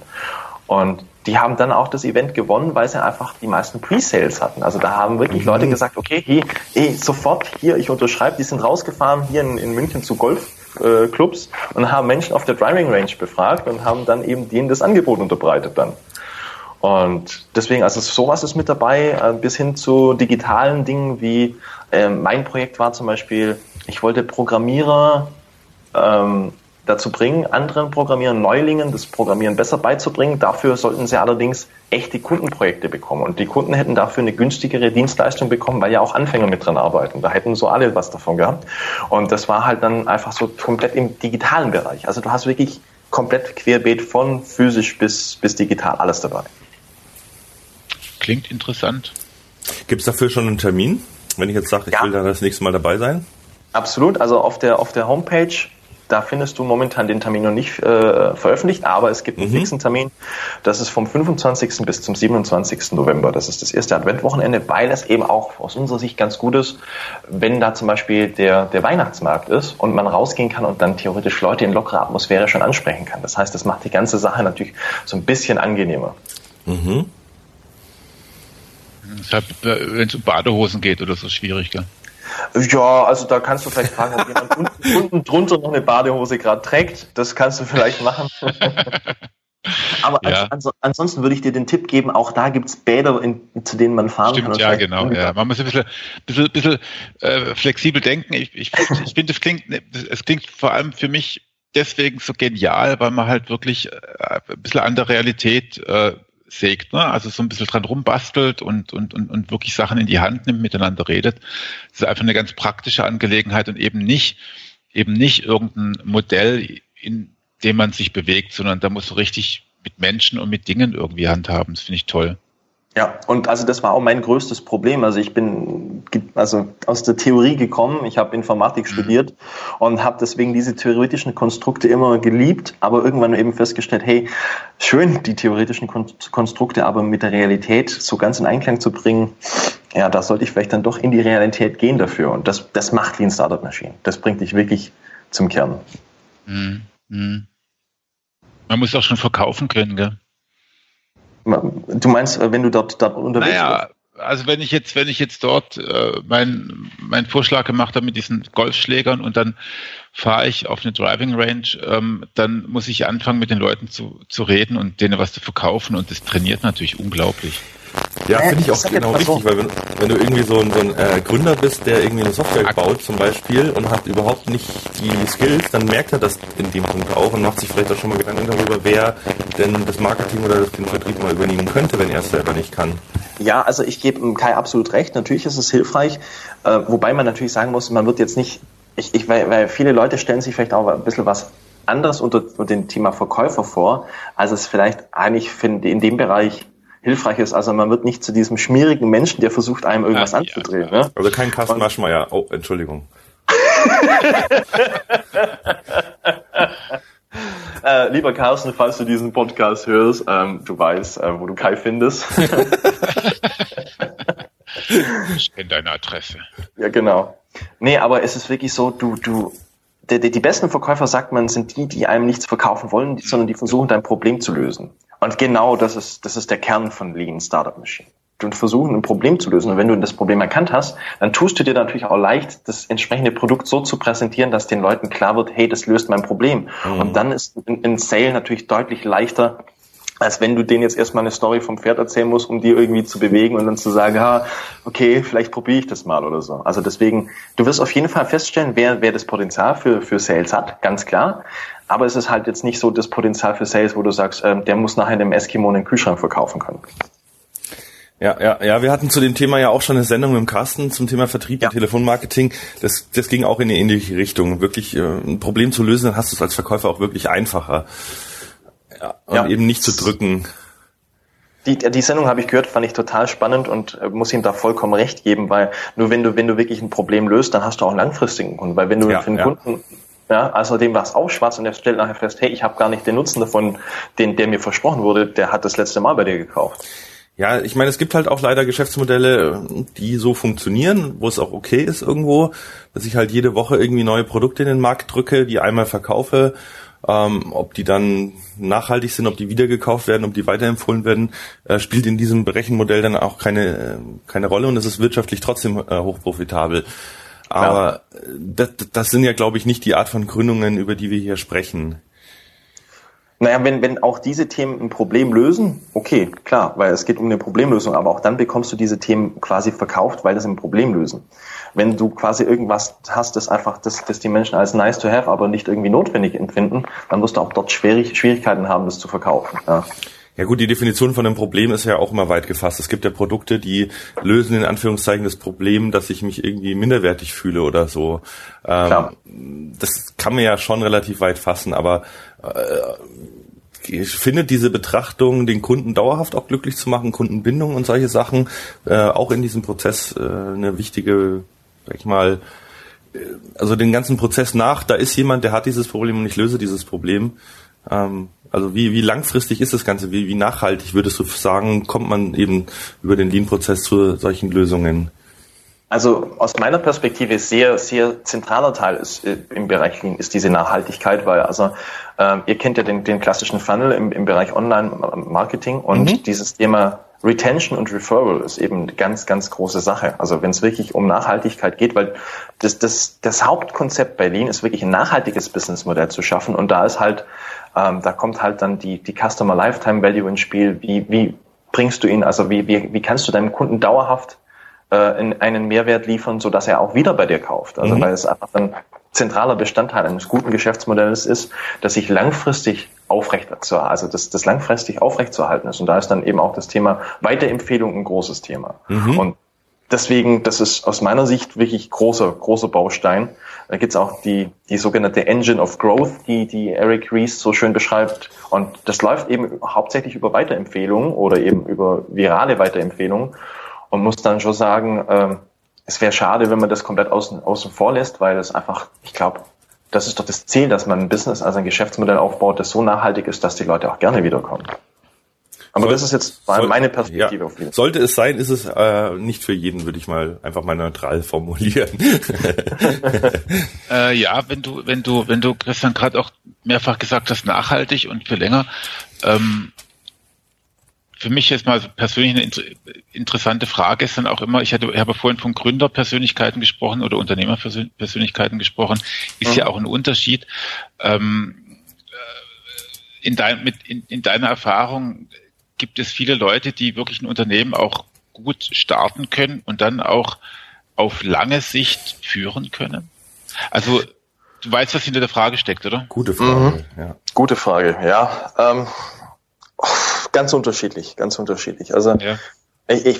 Und die haben dann auch das Event gewonnen, weil sie einfach die meisten Pre-Sales hatten. Also da haben wirklich mhm. Leute gesagt, okay, hey, hey, sofort hier, ich unterschreibe, die sind rausgefahren hier in, in München zu Golfclubs äh, und haben Menschen auf der Driving Range befragt und haben dann eben denen das Angebot unterbreitet dann. Und deswegen, also sowas ist mit dabei, äh, bis hin zu digitalen Dingen wie äh, mein Projekt war zum Beispiel, ich wollte Programmierer ähm, dazu bringen, anderen Programmierern, Neulingen das Programmieren besser beizubringen. Dafür sollten sie allerdings echte Kundenprojekte bekommen. Und die Kunden hätten dafür eine günstigere Dienstleistung bekommen, weil ja auch Anfänger mit dran arbeiten. Da hätten so alle was davon gehabt. Und das war halt dann einfach so komplett im digitalen Bereich. Also du hast wirklich komplett querbeet von physisch bis, bis digital alles dabei. Klingt interessant. Gibt es dafür schon einen Termin? Wenn ich jetzt sage, ich ja. will da das nächste Mal dabei sein? Absolut. Also auf der, auf der Homepage da findest du momentan den Termin noch nicht äh, veröffentlicht, aber es gibt einen mhm. fixen Termin. Das ist vom 25. bis zum 27. November. Das ist das erste Adventwochenende, weil es eben auch aus unserer Sicht ganz gut ist, wenn da zum Beispiel der, der Weihnachtsmarkt ist und man rausgehen kann und dann theoretisch Leute in lockerer Atmosphäre schon ansprechen kann. Das heißt, das macht die ganze Sache natürlich so ein bisschen angenehmer. Mhm. Deshalb, wenn es um Badehosen geht oder so, schwierig, gell? Ja, also da kannst du vielleicht fragen, ob jemand unten, unten drunter noch eine Badehose gerade trägt. Das kannst du vielleicht machen. Aber ja. ans ansonsten würde ich dir den Tipp geben, auch da gibt es Bäder, in, zu denen man fahren Stimmt, kann. ja, genau. Ja. Man muss ein bisschen, bisschen, bisschen äh, flexibel denken. Ich, ich, ich finde, es klingt, es klingt vor allem für mich deswegen so genial, weil man halt wirklich äh, ein bisschen an der Realität äh, sägt, ne? also so ein bisschen dran rumbastelt und, und, und, und wirklich Sachen in die Hand nimmt, miteinander redet. Das ist einfach eine ganz praktische Angelegenheit und eben nicht, eben nicht irgendein Modell, in dem man sich bewegt, sondern da muss so richtig mit Menschen und mit Dingen irgendwie handhaben. Das finde ich toll. Ja, und also das war auch mein größtes Problem. Also ich bin also aus der Theorie gekommen, ich habe Informatik mhm. studiert und habe deswegen diese theoretischen Konstrukte immer geliebt, aber irgendwann eben festgestellt, hey, schön die theoretischen Konstrukte, aber mit der Realität so ganz in Einklang zu bringen, ja, da sollte ich vielleicht dann doch in die Realität gehen dafür. Und das, das macht Lean Startup Machine. Das bringt dich wirklich zum Kern. Mhm. mhm. Man muss auch schon verkaufen können, gell? Du meinst, äh, wenn du dort, dort unterwegs naja, bist? Also wenn ich jetzt, wenn ich jetzt dort äh, meinen mein Vorschlag gemacht habe mit diesen Golfschlägern und dann fahre ich auf eine Driving Range, ähm, dann muss ich anfangen mit den Leuten zu, zu reden und denen was zu verkaufen und das trainiert natürlich unglaublich. Ja, finde ich auch genau richtig, weil wenn, wenn, du irgendwie so ein, so ein äh, Gründer bist, der irgendwie eine Software baut zum Beispiel und hat überhaupt nicht die Skills, dann merkt er das in dem Punkt auch und macht sich vielleicht auch schon mal Gedanken darüber, wer denn das Marketing oder den Vertrieb mal übernehmen könnte, wenn er es selber nicht kann. Ja, also ich gebe Kai absolut recht. Natürlich ist es hilfreich, äh, wobei man natürlich sagen muss, man wird jetzt nicht, ich, ich, weil, weil viele Leute stellen sich vielleicht auch ein bisschen was anderes unter, unter dem Thema Verkäufer vor, als es vielleicht eigentlich finde in dem Bereich hilfreich ist. Also man wird nicht zu diesem schmierigen Menschen, der versucht, einem irgendwas Ach, anzudrehen. Ja, Ne? Also kein Carsten Maschmeyer. Oh, Entschuldigung. äh, lieber Carsten, falls du diesen Podcast hörst, ähm, du weißt, äh, wo du Kai findest. ich kenne deine Adresse. Ja, genau. Nee, aber es ist wirklich so, du, du, die, die besten Verkäufer, sagt man, sind die, die einem nichts verkaufen wollen, sondern die versuchen, dein Problem zu lösen. Und genau das ist, das ist der Kern von Lean Startup Machine. Du versuchen, ein Problem zu lösen. Und wenn du das Problem erkannt hast, dann tust du dir natürlich auch leicht, das entsprechende Produkt so zu präsentieren, dass den Leuten klar wird, hey, das löst mein Problem. Mhm. Und dann ist ein, ein Sale natürlich deutlich leichter, als wenn du denen jetzt erstmal eine Story vom Pferd erzählen musst, um die irgendwie zu bewegen und dann zu sagen, ha, okay, vielleicht probiere ich das mal oder so. Also deswegen, du wirst auf jeden Fall feststellen, wer, wer das Potenzial für, für Sales hat, ganz klar. Aber es ist halt jetzt nicht so das Potenzial für Sales, wo du sagst, ähm, der muss nachher dem Eskimo einen Kühlschrank verkaufen können. Ja, ja, ja, wir hatten zu dem Thema ja auch schon eine Sendung im Kasten zum Thema Vertrieb ja. und Telefonmarketing. Das, das ging auch in eine ähnliche Richtung. Wirklich äh, ein Problem zu lösen, dann hast du es als Verkäufer auch wirklich einfacher. Ja, und ja. eben nicht zu drücken. Die, die Sendung habe ich gehört, fand ich total spannend und äh, muss ihm da vollkommen recht geben, weil nur wenn du, wenn du wirklich ein Problem löst, dann hast du auch einen langfristigen Kunden. Weil wenn du ja, für einen. Kunden, ja, also dem war es auch schwarz und der stellt nachher fest, hey, ich habe gar nicht den Nutzen davon, den, der mir versprochen wurde, der hat das letzte Mal bei dir gekauft. Ja, ich meine, es gibt halt auch leider Geschäftsmodelle, die so funktionieren, wo es auch okay ist irgendwo, dass ich halt jede Woche irgendwie neue Produkte in den Markt drücke, die einmal verkaufe ähm, ob die dann nachhaltig sind, ob die wiedergekauft werden, ob die weiterempfohlen werden, äh, spielt in diesem Berechenmodell dann auch keine, äh, keine Rolle und es ist wirtschaftlich trotzdem äh, hochprofitabel. Aber ja. das, das sind ja, glaube ich, nicht die Art von Gründungen, über die wir hier sprechen. Naja, wenn, wenn auch diese Themen ein Problem lösen, okay, klar, weil es geht um eine Problemlösung, aber auch dann bekommst du diese Themen quasi verkauft, weil das ein Problem lösen wenn du quasi irgendwas hast, das einfach, das, das die Menschen als nice to have, aber nicht irgendwie notwendig empfinden, dann wirst du auch dort schwierig, Schwierigkeiten haben, das zu verkaufen. Ja. Ja gut, die Definition von einem Problem ist ja auch immer weit gefasst. Es gibt ja Produkte, die lösen in Anführungszeichen das Problem, dass ich mich irgendwie minderwertig fühle oder so. Ähm, das kann man ja schon relativ weit fassen, aber äh, ich finde diese Betrachtung, den Kunden dauerhaft auch glücklich zu machen, Kundenbindung und solche Sachen, äh, auch in diesem Prozess äh, eine wichtige sag ich mal, äh, also den ganzen Prozess nach, da ist jemand, der hat dieses Problem und ich löse dieses Problem. Ähm, also wie, wie langfristig ist das Ganze? Wie, wie nachhaltig würdest du sagen, kommt man eben über den Lean-Prozess zu solchen Lösungen? Also aus meiner Perspektive sehr, sehr zentraler Teil ist äh, im Bereich Lean ist diese Nachhaltigkeit, weil also ähm, ihr kennt ja den, den klassischen Funnel im, im Bereich Online-Marketing und mhm. dieses Thema Retention und Referral ist eben eine ganz, ganz große Sache. Also wenn es wirklich um Nachhaltigkeit geht, weil das, das, das Hauptkonzept bei Lean ist wirklich ein nachhaltiges Businessmodell zu schaffen und da ist halt, ähm, da kommt halt dann die, die Customer Lifetime Value ins Spiel. Wie, wie bringst du ihn, also wie, wie, wie kannst du deinem Kunden dauerhaft äh, in einen Mehrwert liefern, so dass er auch wieder bei dir kauft. Also mhm. weil es einfach ein zentraler Bestandteil eines guten Geschäftsmodells ist, dass sich langfristig aufrecht zu, also das, das langfristig aufrechtzuerhalten ist. Und da ist dann eben auch das Thema Weiterempfehlung ein großes Thema. Mhm. Und deswegen, das ist aus meiner Sicht wirklich großer, großer Baustein. Da gibt's auch die, die sogenannte Engine of Growth, die, die Eric Ries so schön beschreibt. Und das läuft eben hauptsächlich über Weiterempfehlungen oder eben über virale Weiterempfehlungen und muss dann schon sagen, ähm, es wäre schade, wenn man das komplett außen, außen vor lässt, weil es einfach, ich glaube, das ist doch das Ziel, dass man ein Business, also ein Geschäftsmodell aufbaut, das so nachhaltig ist, dass die Leute auch gerne wiederkommen. Aber soll, das ist jetzt soll, meine Perspektive ja, auf jeden Sollte es sein, ist es äh, nicht für jeden, würde ich mal einfach mal neutral formulieren. äh, ja, wenn du, wenn du, wenn du Christian gerade auch mehrfach gesagt hast, nachhaltig und für länger, ähm, für mich jetzt mal persönlich eine interessante Frage ist dann auch immer, ich, hatte, ich habe vorhin von Gründerpersönlichkeiten gesprochen oder Unternehmerpersönlichkeiten gesprochen, ist mhm. ja auch ein Unterschied. Ähm, äh, in, dein, mit, in, in deiner Erfahrung gibt es viele Leute, die wirklich ein Unternehmen auch gut starten können und dann auch auf lange Sicht führen können? Also du weißt, was hinter der Frage steckt, oder? Gute Frage, mhm. ja. Gute Frage, ja. Ähm, Ganz unterschiedlich, ganz unterschiedlich. Also ja. ich, ich,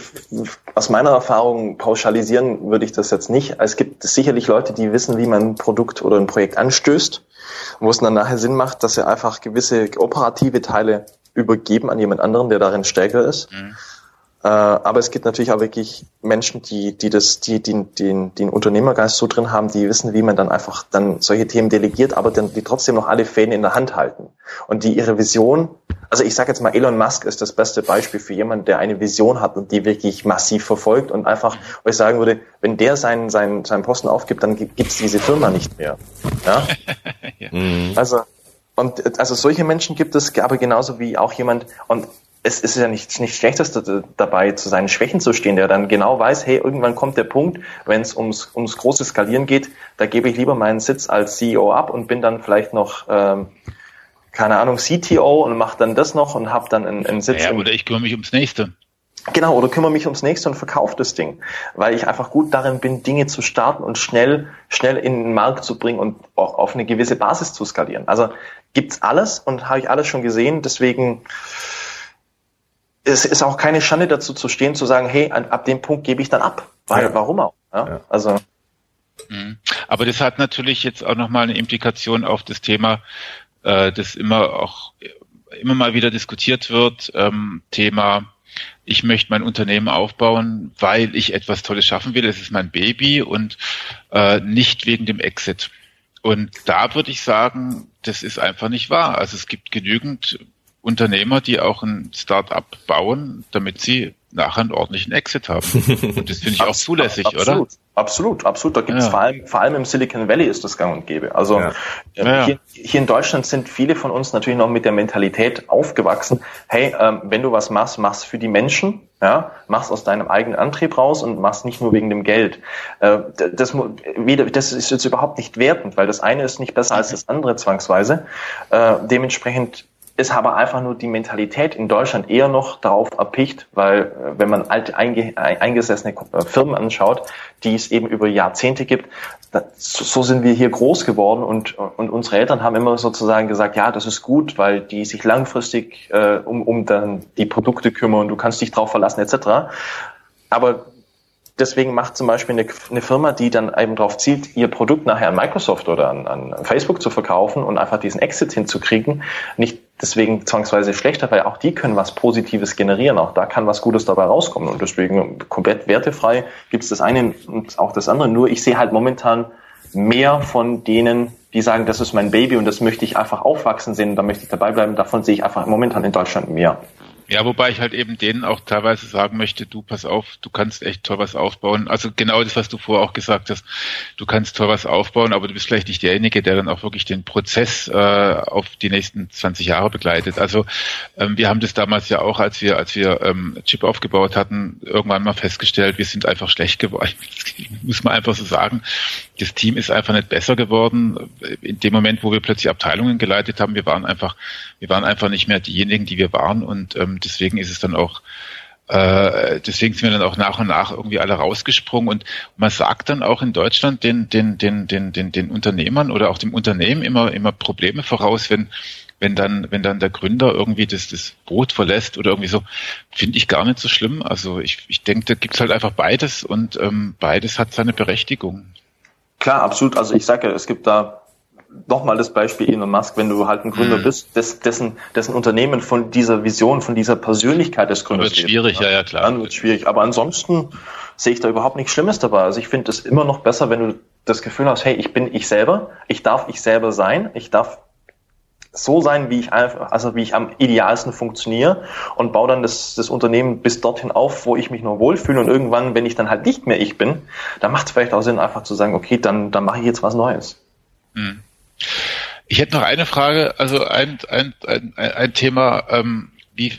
aus meiner Erfahrung pauschalisieren würde ich das jetzt nicht. Es gibt sicherlich Leute, die wissen, wie man ein Produkt oder ein Projekt anstößt, wo es dann nachher Sinn macht, dass sie einfach gewisse operative Teile übergeben an jemand anderen, der darin stärker ist. Mhm. Äh, aber es gibt natürlich auch wirklich Menschen, die, die das, die, die, die, einen Unternehmergeist so drin haben, die wissen, wie man dann einfach dann solche Themen delegiert, aber dann die trotzdem noch alle Fäden in der Hand halten und die ihre Vision, also ich sage jetzt mal, Elon Musk ist das beste Beispiel für jemanden, der eine Vision hat und die wirklich massiv verfolgt und einfach, wo ich sagen würde, wenn der seinen, seinen, seinen Posten aufgibt, dann gibt es diese Firma nicht mehr. Ja? ja. Mhm. Also und also solche Menschen gibt es, aber genauso wie auch jemand, und es ist ja nichts nicht Schlechtes dabei, zu seinen Schwächen zu stehen, der dann genau weiß, hey, irgendwann kommt der Punkt, wenn es ums, ums große Skalieren geht, da gebe ich lieber meinen Sitz als CEO ab und bin dann vielleicht noch, ähm, keine Ahnung, CTO und mache dann das noch und habe dann einen, einen Sitz. Ja, oder ich kümmere mich ums Nächste. Genau, oder kümmere mich ums nächste und verkaufe das Ding, weil ich einfach gut darin bin, Dinge zu starten und schnell, schnell in den Markt zu bringen und auch auf eine gewisse Basis zu skalieren. Also gibt's alles und habe ich alles schon gesehen, deswegen es ist auch keine Schande dazu zu stehen, zu sagen, hey, ab dem Punkt gebe ich dann ab. Weil, ja. warum auch? Ja? ja. Also. Mhm. Aber das hat natürlich jetzt auch nochmal eine Implikation auf das Thema, äh, das immer auch immer mal wieder diskutiert wird, ähm, Thema, ich möchte mein Unternehmen aufbauen, weil ich etwas Tolles schaffen will, es ist mein Baby und äh, nicht wegen dem Exit. Und da würde ich sagen, das ist einfach nicht wahr. Also es gibt genügend Unternehmer, die auch ein Start-up bauen, damit sie nachher einen ordentlichen Exit haben. Und das finde ich auch zulässig, absolut, oder? Absolut, absolut. Da gibt es ja. vor allem, vor allem im Silicon Valley ist das gang und gäbe. Also ja. Ja, hier, hier, in Deutschland sind viele von uns natürlich noch mit der Mentalität aufgewachsen, hey, ähm, wenn du was machst, machst für die Menschen, ja, machst aus deinem eigenen Antrieb raus und machst nicht nur wegen dem Geld. Äh, das, das ist jetzt überhaupt nicht wertend, weil das eine ist nicht besser als das andere zwangsweise. Äh, dementsprechend ist aber einfach nur die Mentalität in Deutschland eher noch darauf erpicht, weil äh, wenn man alte einge eingesessene äh, Firmen anschaut, die es eben über Jahrzehnte gibt, so sind wir hier groß geworden und, und unsere Eltern haben immer sozusagen gesagt, ja, das ist gut, weil die sich langfristig äh, um, um dann die Produkte kümmern, du kannst dich drauf verlassen etc. Aber deswegen macht zum Beispiel eine, eine, Firma, die dann eben darauf zielt, ihr Produkt nachher an Microsoft oder an, an Facebook zu verkaufen und einfach diesen Exit hinzukriegen, nicht deswegen zwangsweise schlechter, weil auch die können was Positives generieren. Auch da kann was Gutes dabei rauskommen. Und deswegen komplett wertefrei gibt es das eine und auch das andere. Nur ich sehe halt momentan mehr von denen, die sagen, das ist mein Baby und das möchte ich einfach aufwachsen sehen, da möchte ich dabei bleiben. Davon sehe ich einfach momentan in Deutschland mehr. Ja, wobei ich halt eben denen auch teilweise sagen möchte, du pass auf, du kannst echt toll was aufbauen. Also genau das, was du vorher auch gesagt hast, du kannst toll was aufbauen, aber du bist vielleicht nicht derjenige, der dann auch wirklich den Prozess äh, auf die nächsten 20 Jahre begleitet. Also ähm, wir haben das damals ja auch, als wir, als wir ähm, Chip aufgebaut hatten, irgendwann mal festgestellt, wir sind einfach schlecht geworden. Das muss man einfach so sagen. Das Team ist einfach nicht besser geworden. In dem Moment, wo wir plötzlich Abteilungen geleitet haben, wir waren einfach, wir waren einfach nicht mehr diejenigen, die wir waren und ähm, deswegen ist es dann auch, äh, deswegen sind wir dann auch nach und nach irgendwie alle rausgesprungen und man sagt dann auch in Deutschland den, den, den, den, den, den Unternehmern oder auch dem Unternehmen immer, immer Probleme voraus, wenn, wenn dann, wenn dann der Gründer irgendwie das, das Boot verlässt oder irgendwie so, finde ich gar nicht so schlimm. Also ich, ich denke, da gibt's halt einfach beides und ähm, beides hat seine Berechtigung. Klar, absolut. Also ich sage, es gibt da nochmal das Beispiel Elon Musk, wenn du halt ein Gründer mhm. bist, des, dessen, dessen Unternehmen von dieser Vision, von dieser Persönlichkeit des Gründers wird schwierig, ja, ja, klar. Dann wird schwierig. Aber ansonsten sehe ich da überhaupt nichts Schlimmes dabei. Also ich finde es immer noch besser, wenn du das Gefühl hast, hey, ich bin ich selber, ich darf ich selber sein, ich darf so sein, wie ich einfach, also wie ich am idealsten funktioniere und baue dann das, das Unternehmen bis dorthin auf, wo ich mich nur wohlfühle und irgendwann, wenn ich dann halt nicht mehr ich bin, dann macht es vielleicht auch Sinn, einfach zu sagen, okay, dann, dann mache ich jetzt was Neues. Mhm. Ich hätte noch eine Frage, also ein, ein, ein, ein Thema, ähm, wie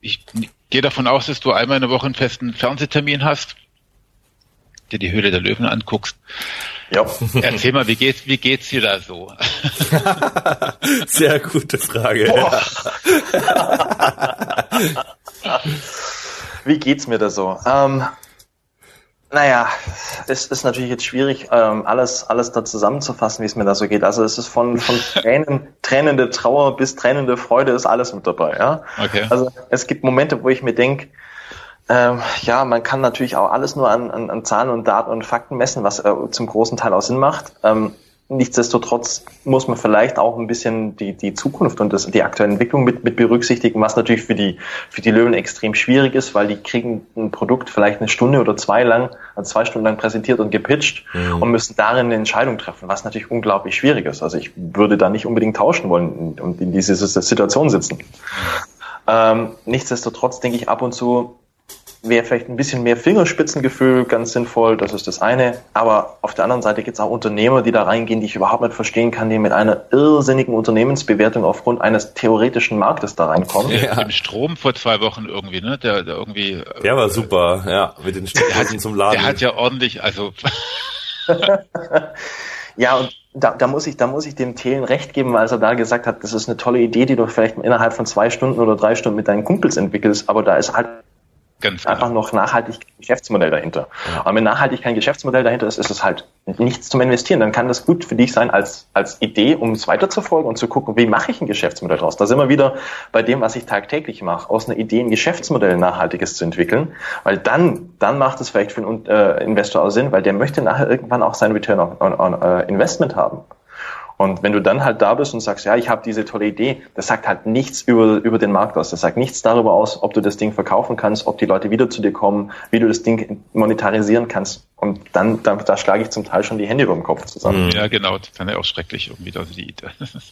ich gehe davon aus, dass du einmal in der Woche einen festen Fernsehtermin hast, dir die Höhle der Löwen anguckst. Ja. Erzähl mal, wie geht's, wie geht's dir da so? Sehr gute Frage. wie geht's mir da so? Ähm, naja, es ist natürlich jetzt schwierig, ähm, alles, alles da zusammenzufassen, wie es mir da so geht. Also es ist von, von Tränen, tränende Trauer bis tränende Freude ist alles mit dabei. Ja? Okay. Also es gibt Momente, wo ich mir denke, ähm, ja, man kann natürlich auch alles nur an, an, an Zahlen und Daten und Fakten messen, was äh, zum großen Teil auch Sinn macht. Ähm, Nichtsdestotrotz muss man vielleicht auch ein bisschen die, die Zukunft und das, die aktuelle Entwicklung mit, mit berücksichtigen, was natürlich für die, für die Löwen extrem schwierig ist, weil die kriegen ein Produkt vielleicht eine Stunde oder zwei lang, also zwei Stunden lang präsentiert und gepitcht mhm. und müssen darin eine Entscheidung treffen, was natürlich unglaublich schwierig ist. Also ich würde da nicht unbedingt tauschen wollen und in diese Situation sitzen. Ähm, nichtsdestotrotz denke ich ab und zu, wäre vielleicht ein bisschen mehr Fingerspitzengefühl ganz sinnvoll, das ist das eine. Aber auf der anderen Seite gibt es auch Unternehmer, die da reingehen, die ich überhaupt nicht verstehen kann, die mit einer irrsinnigen Unternehmensbewertung aufgrund eines theoretischen Marktes da reinkommen. Ja. Im Strom vor zwei Wochen irgendwie, ne? Der, der irgendwie. Äh, der war super, ja, mit den Steckdosen zum Laden. Der hat ja ordentlich, also. ja, und da, da, muss ich, da muss ich dem Thelen recht geben, als er da gesagt hat, das ist eine tolle Idee, die du vielleicht innerhalb von zwei Stunden oder drei Stunden mit deinen Kumpels entwickelst, aber da ist halt Ganz einfach genau. noch nachhaltig Geschäftsmodell dahinter. Ja. Und wenn nachhaltig kein Geschäftsmodell dahinter ist, ist es halt nichts zum Investieren. Dann kann das gut für dich sein als, als Idee, um es weiterzufolgen und zu gucken, wie mache ich ein Geschäftsmodell daraus. Da sind wir wieder bei dem, was ich tagtäglich mache, aus einer Idee ein Geschäftsmodell nachhaltiges zu entwickeln, weil dann, dann macht es vielleicht für einen äh, Investor auch Sinn, weil der möchte nachher irgendwann auch sein Return on, on, on uh, Investment haben. Und wenn du dann halt da bist und sagst, ja, ich habe diese tolle Idee, das sagt halt nichts über, über den Markt aus. Das sagt nichts darüber aus, ob du das Ding verkaufen kannst, ob die Leute wieder zu dir kommen, wie du das Ding monetarisieren kannst. Und dann, dann da schlage ich zum Teil schon die Hände über dem Kopf zusammen. Mhm. Ja, genau, das ist ja auch schrecklich irgendwie. Also die,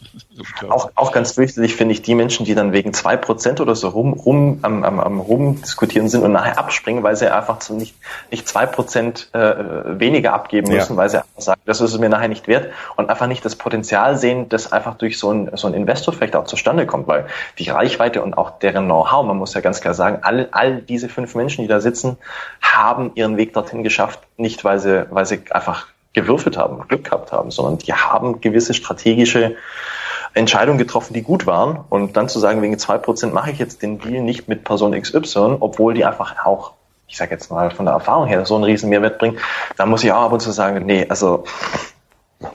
auch, auch ganz fürchterlich finde ich die Menschen, die dann wegen zwei Prozent oder so rum, rum am, am, am rumdiskutieren sind und nachher abspringen, weil sie einfach zu nicht, nicht zwei Prozent äh, weniger abgeben müssen, ja. weil sie einfach sagen, das ist es mir nachher nicht wert und einfach nicht das Potenzial sehen, das einfach durch so ein, so ein Investor vielleicht auch zustande kommt, weil die Reichweite und auch deren Know-how, man muss ja ganz klar sagen, all, all diese fünf Menschen, die da sitzen, haben ihren Weg dorthin geschafft, nicht, weil sie, weil sie einfach gewürfelt haben, Glück gehabt haben, sondern die haben gewisse strategische Entscheidungen getroffen, die gut waren. Und dann zu sagen, wegen zwei Prozent mache ich jetzt den Deal nicht mit Person XY, obwohl die einfach auch, ich sage jetzt mal von der Erfahrung her, so einen riesen Mehrwert bringen, da muss ich auch ab und zu sagen, nee, also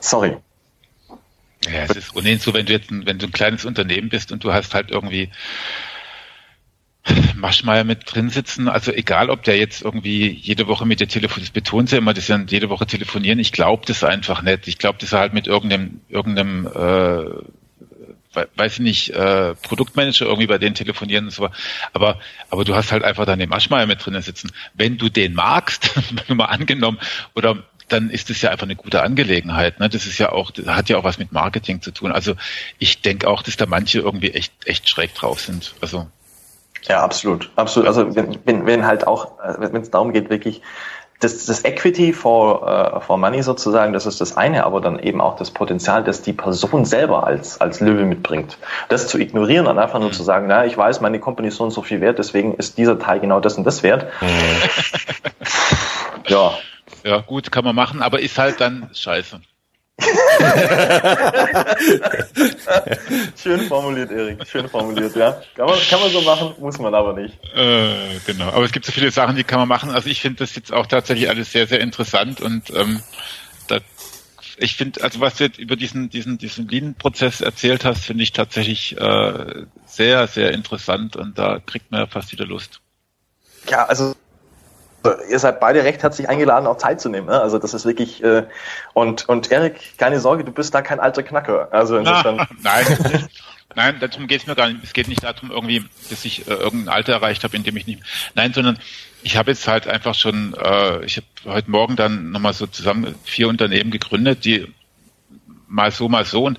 sorry. Ja, es ist ohnehin so, wenn du jetzt ein, wenn du ein kleines Unternehmen bist und du hast halt irgendwie Maschmeyer mit drin sitzen. Also egal, ob der jetzt irgendwie jede Woche mit der Telefon, das betont sie immer, dass sie jede Woche telefonieren. Ich glaube das einfach nicht. Ich glaube, dass er halt mit irgendeinem, irgendeinem, äh, weiß ich nicht, äh, Produktmanager irgendwie bei denen telefonieren und so. Aber, aber du hast halt einfach dann den Maschmeyer mit drinnen sitzen. Wenn du den magst, mal angenommen, oder dann ist es ja einfach eine gute Angelegenheit. Ne? Das ist ja auch, das hat ja auch was mit Marketing zu tun. Also ich denke auch, dass da manche irgendwie echt, echt schräg drauf sind. Also Ja, absolut, absolut. Also wenn, wenn, wenn halt auch, äh, wenn es darum geht, wirklich das, das Equity for, uh, for Money sozusagen, das ist das eine, aber dann eben auch das Potenzial, das die Person selber als, als Löwe mitbringt. Das zu ignorieren und einfach nur zu sagen, na, ich weiß, meine Company ist so und so viel wert, deswegen ist dieser Teil genau das und das wert. Mhm. ja. Ja, gut, kann man machen, aber ist halt dann scheiße. Schön formuliert, Erik. Schön formuliert, ja. Kann man, kann man so machen, muss man aber nicht. Äh, genau. Aber es gibt so viele Sachen, die kann man machen. Also ich finde das jetzt auch tatsächlich alles sehr, sehr interessant und ähm, da, ich finde, also was du jetzt über diesen, diesen, diesen Lean-Prozess erzählt hast, finde ich tatsächlich äh, sehr, sehr interessant und da kriegt man ja fast wieder Lust. Ja, also ihr seid beide recht herzlich eingeladen, auch Zeit zu nehmen. Ne? Also das ist wirklich äh, und und Erik, keine Sorge, du bist da kein alter Knacker. Also insofern. Na, nein. Nein, darum geht es mir gar nicht. Es geht nicht darum, irgendwie, dass ich äh, irgendein Alter erreicht habe, in dem ich nicht. Nein, sondern ich habe jetzt halt einfach schon, äh, ich habe heute Morgen dann nochmal so zusammen vier Unternehmen gegründet, die mal so, mal so und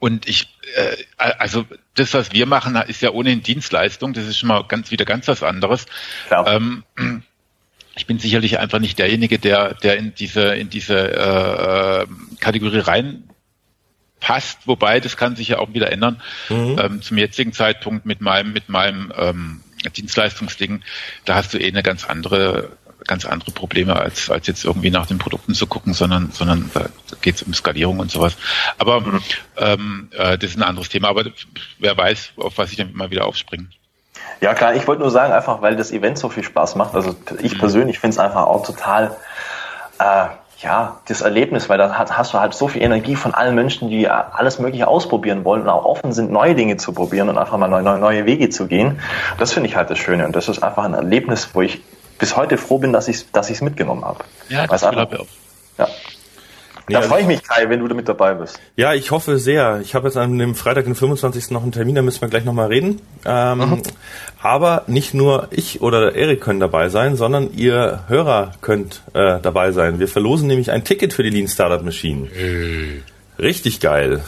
und ich, äh, also das, was wir machen, ist ja ohnehin Dienstleistung. Das ist schon mal ganz wieder ganz was anderes. Ähm, ich bin sicherlich einfach nicht derjenige, der, der in diese in diese äh, Kategorie reinpasst. Wobei das kann sich ja auch wieder ändern. Mhm. Ähm, zum jetzigen Zeitpunkt mit meinem mit meinem ähm, Dienstleistungsding, da hast du eh eine ganz andere ganz andere Probleme, als, als jetzt irgendwie nach den Produkten zu gucken, sondern, sondern da geht es um Skalierung und sowas. Aber mhm. ähm, äh, das ist ein anderes Thema. Aber wer weiß, auf was ich dann mal wieder aufspringe. Ja klar, ich wollte nur sagen, einfach weil das Event so viel Spaß macht. Also ich mhm. persönlich finde es einfach auch total äh, ja, das Erlebnis, weil da hast du halt so viel Energie von allen Menschen, die alles Mögliche ausprobieren wollen und auch offen sind, neue Dinge zu probieren und einfach mal neue, neue Wege zu gehen. Das finde ich halt das Schöne und das ist einfach ein Erlebnis, wo ich bis heute froh bin, dass ich es dass mitgenommen habe. Ja, das glaube ich auch. Ja. Nee, da also freue ich mich, Kai, wenn du mit dabei bist. Ja, ich hoffe sehr. Ich habe jetzt an dem Freitag, den 25. noch einen Termin, da müssen wir gleich nochmal reden. Ähm, mhm. Aber nicht nur ich oder Erik können dabei sein, sondern ihr Hörer könnt äh, dabei sein. Wir verlosen nämlich ein Ticket für die Lean Startup Machine. Hey. Richtig geil.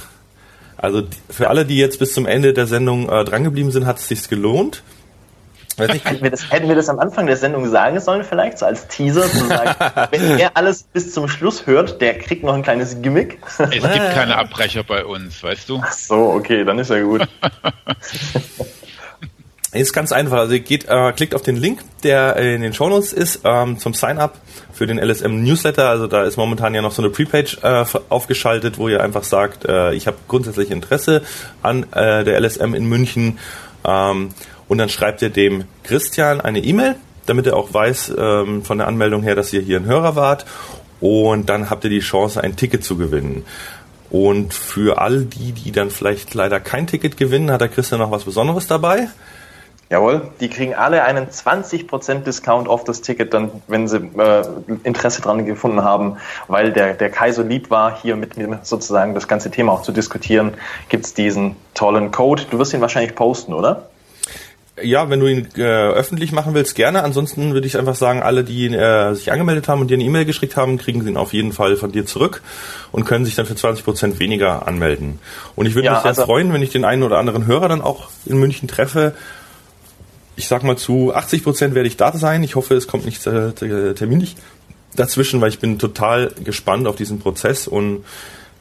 Also für alle, die jetzt bis zum Ende der Sendung äh, drangeblieben sind, hat es sich gelohnt. Hätten wir, das, hätten wir das am Anfang der Sendung sagen sollen, vielleicht so als Teaser, zu sagen, wenn er alles bis zum Schluss hört, der kriegt noch ein kleines Gimmick. Es gibt keine Abbrecher bei uns, weißt du? Ach so, okay, dann ist ja gut. Ist ganz einfach. Also ihr geht, äh, klickt auf den Link, der in den Shownotes ist, ähm, zum Sign-up für den LSM Newsletter. Also da ist momentan ja noch so eine Pre-Page äh, aufgeschaltet, wo ihr einfach sagt, äh, ich habe grundsätzlich Interesse an äh, der LSM in München. Ähm, und dann schreibt ihr dem Christian eine E-Mail, damit er auch weiß ähm, von der Anmeldung her, dass ihr hier ein Hörer wart. Und dann habt ihr die Chance, ein Ticket zu gewinnen. Und für all die, die dann vielleicht leider kein Ticket gewinnen, hat der Christian noch was Besonderes dabei. Jawohl, die kriegen alle einen 20% Discount auf das Ticket, dann, wenn sie äh, Interesse dran gefunden haben, weil der, der Kai so lieb war, hier mit mir sozusagen das ganze Thema auch zu diskutieren, gibt's diesen tollen Code. Du wirst ihn wahrscheinlich posten, oder? Ja, wenn du ihn äh, öffentlich machen willst, gerne. Ansonsten würde ich einfach sagen, alle, die äh, sich angemeldet haben und dir eine E-Mail geschickt haben, kriegen sie ihn auf jeden Fall von dir zurück und können sich dann für 20 Prozent weniger anmelden. Und ich würde ja, mich sehr also freuen, wenn ich den einen oder anderen Hörer dann auch in München treffe. Ich sag mal zu 80 Prozent werde ich da sein. Ich hoffe, es kommt nicht äh, terminlich dazwischen, weil ich bin total gespannt auf diesen Prozess und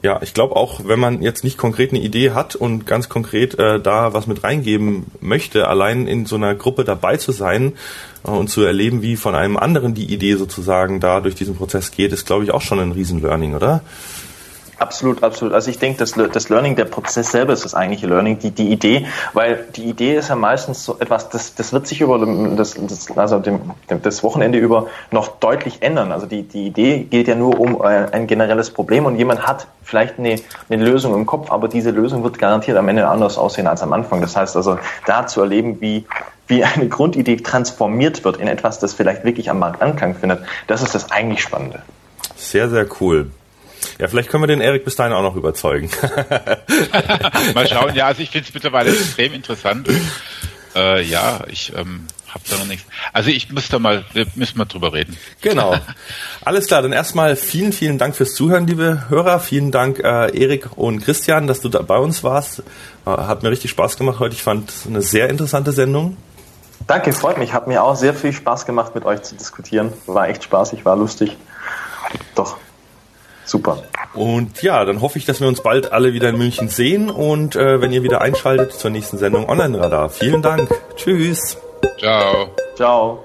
ja, ich glaube auch, wenn man jetzt nicht konkret eine Idee hat und ganz konkret äh, da was mit reingeben möchte, allein in so einer Gruppe dabei zu sein äh, und zu erleben, wie von einem anderen die Idee sozusagen da durch diesen Prozess geht, ist, glaube ich, auch schon ein Riesen-Learning, oder? Absolut, absolut. Also ich denke, das, das Learning, der Prozess selber ist das eigentliche Learning, die, die Idee, weil die Idee ist ja meistens so etwas, das, das wird sich über das, das, also dem, das Wochenende über noch deutlich ändern. Also die, die Idee geht ja nur um äh, ein generelles Problem und jemand hat vielleicht eine, eine Lösung im Kopf, aber diese Lösung wird garantiert am Ende anders aussehen als am Anfang. Das heißt also, da zu erleben, wie, wie eine Grundidee transformiert wird in etwas, das vielleicht wirklich am Markt Anklang findet, das ist das eigentlich Spannende. Sehr, sehr cool. Ja, vielleicht können wir den Erik bis dahin auch noch überzeugen. Mal schauen, ja, also ich finde es mittlerweile extrem interessant. Äh, ja, ich ähm, hab da noch nichts. Also ich muss da mal, wir müssen mal drüber reden. Genau. Alles klar, dann erstmal vielen, vielen Dank fürs Zuhören, liebe Hörer. Vielen Dank, äh, Erik und Christian, dass du da bei uns warst. Äh, hat mir richtig Spaß gemacht heute. Ich fand es eine sehr interessante Sendung. Danke, freut mich. Hat mir auch sehr viel Spaß gemacht, mit euch zu diskutieren. War echt spaßig, war lustig. Doch, super. Und ja, dann hoffe ich, dass wir uns bald alle wieder in München sehen und äh, wenn ihr wieder einschaltet zur nächsten Sendung Online Radar. Vielen Dank. Tschüss. Ciao. Ciao.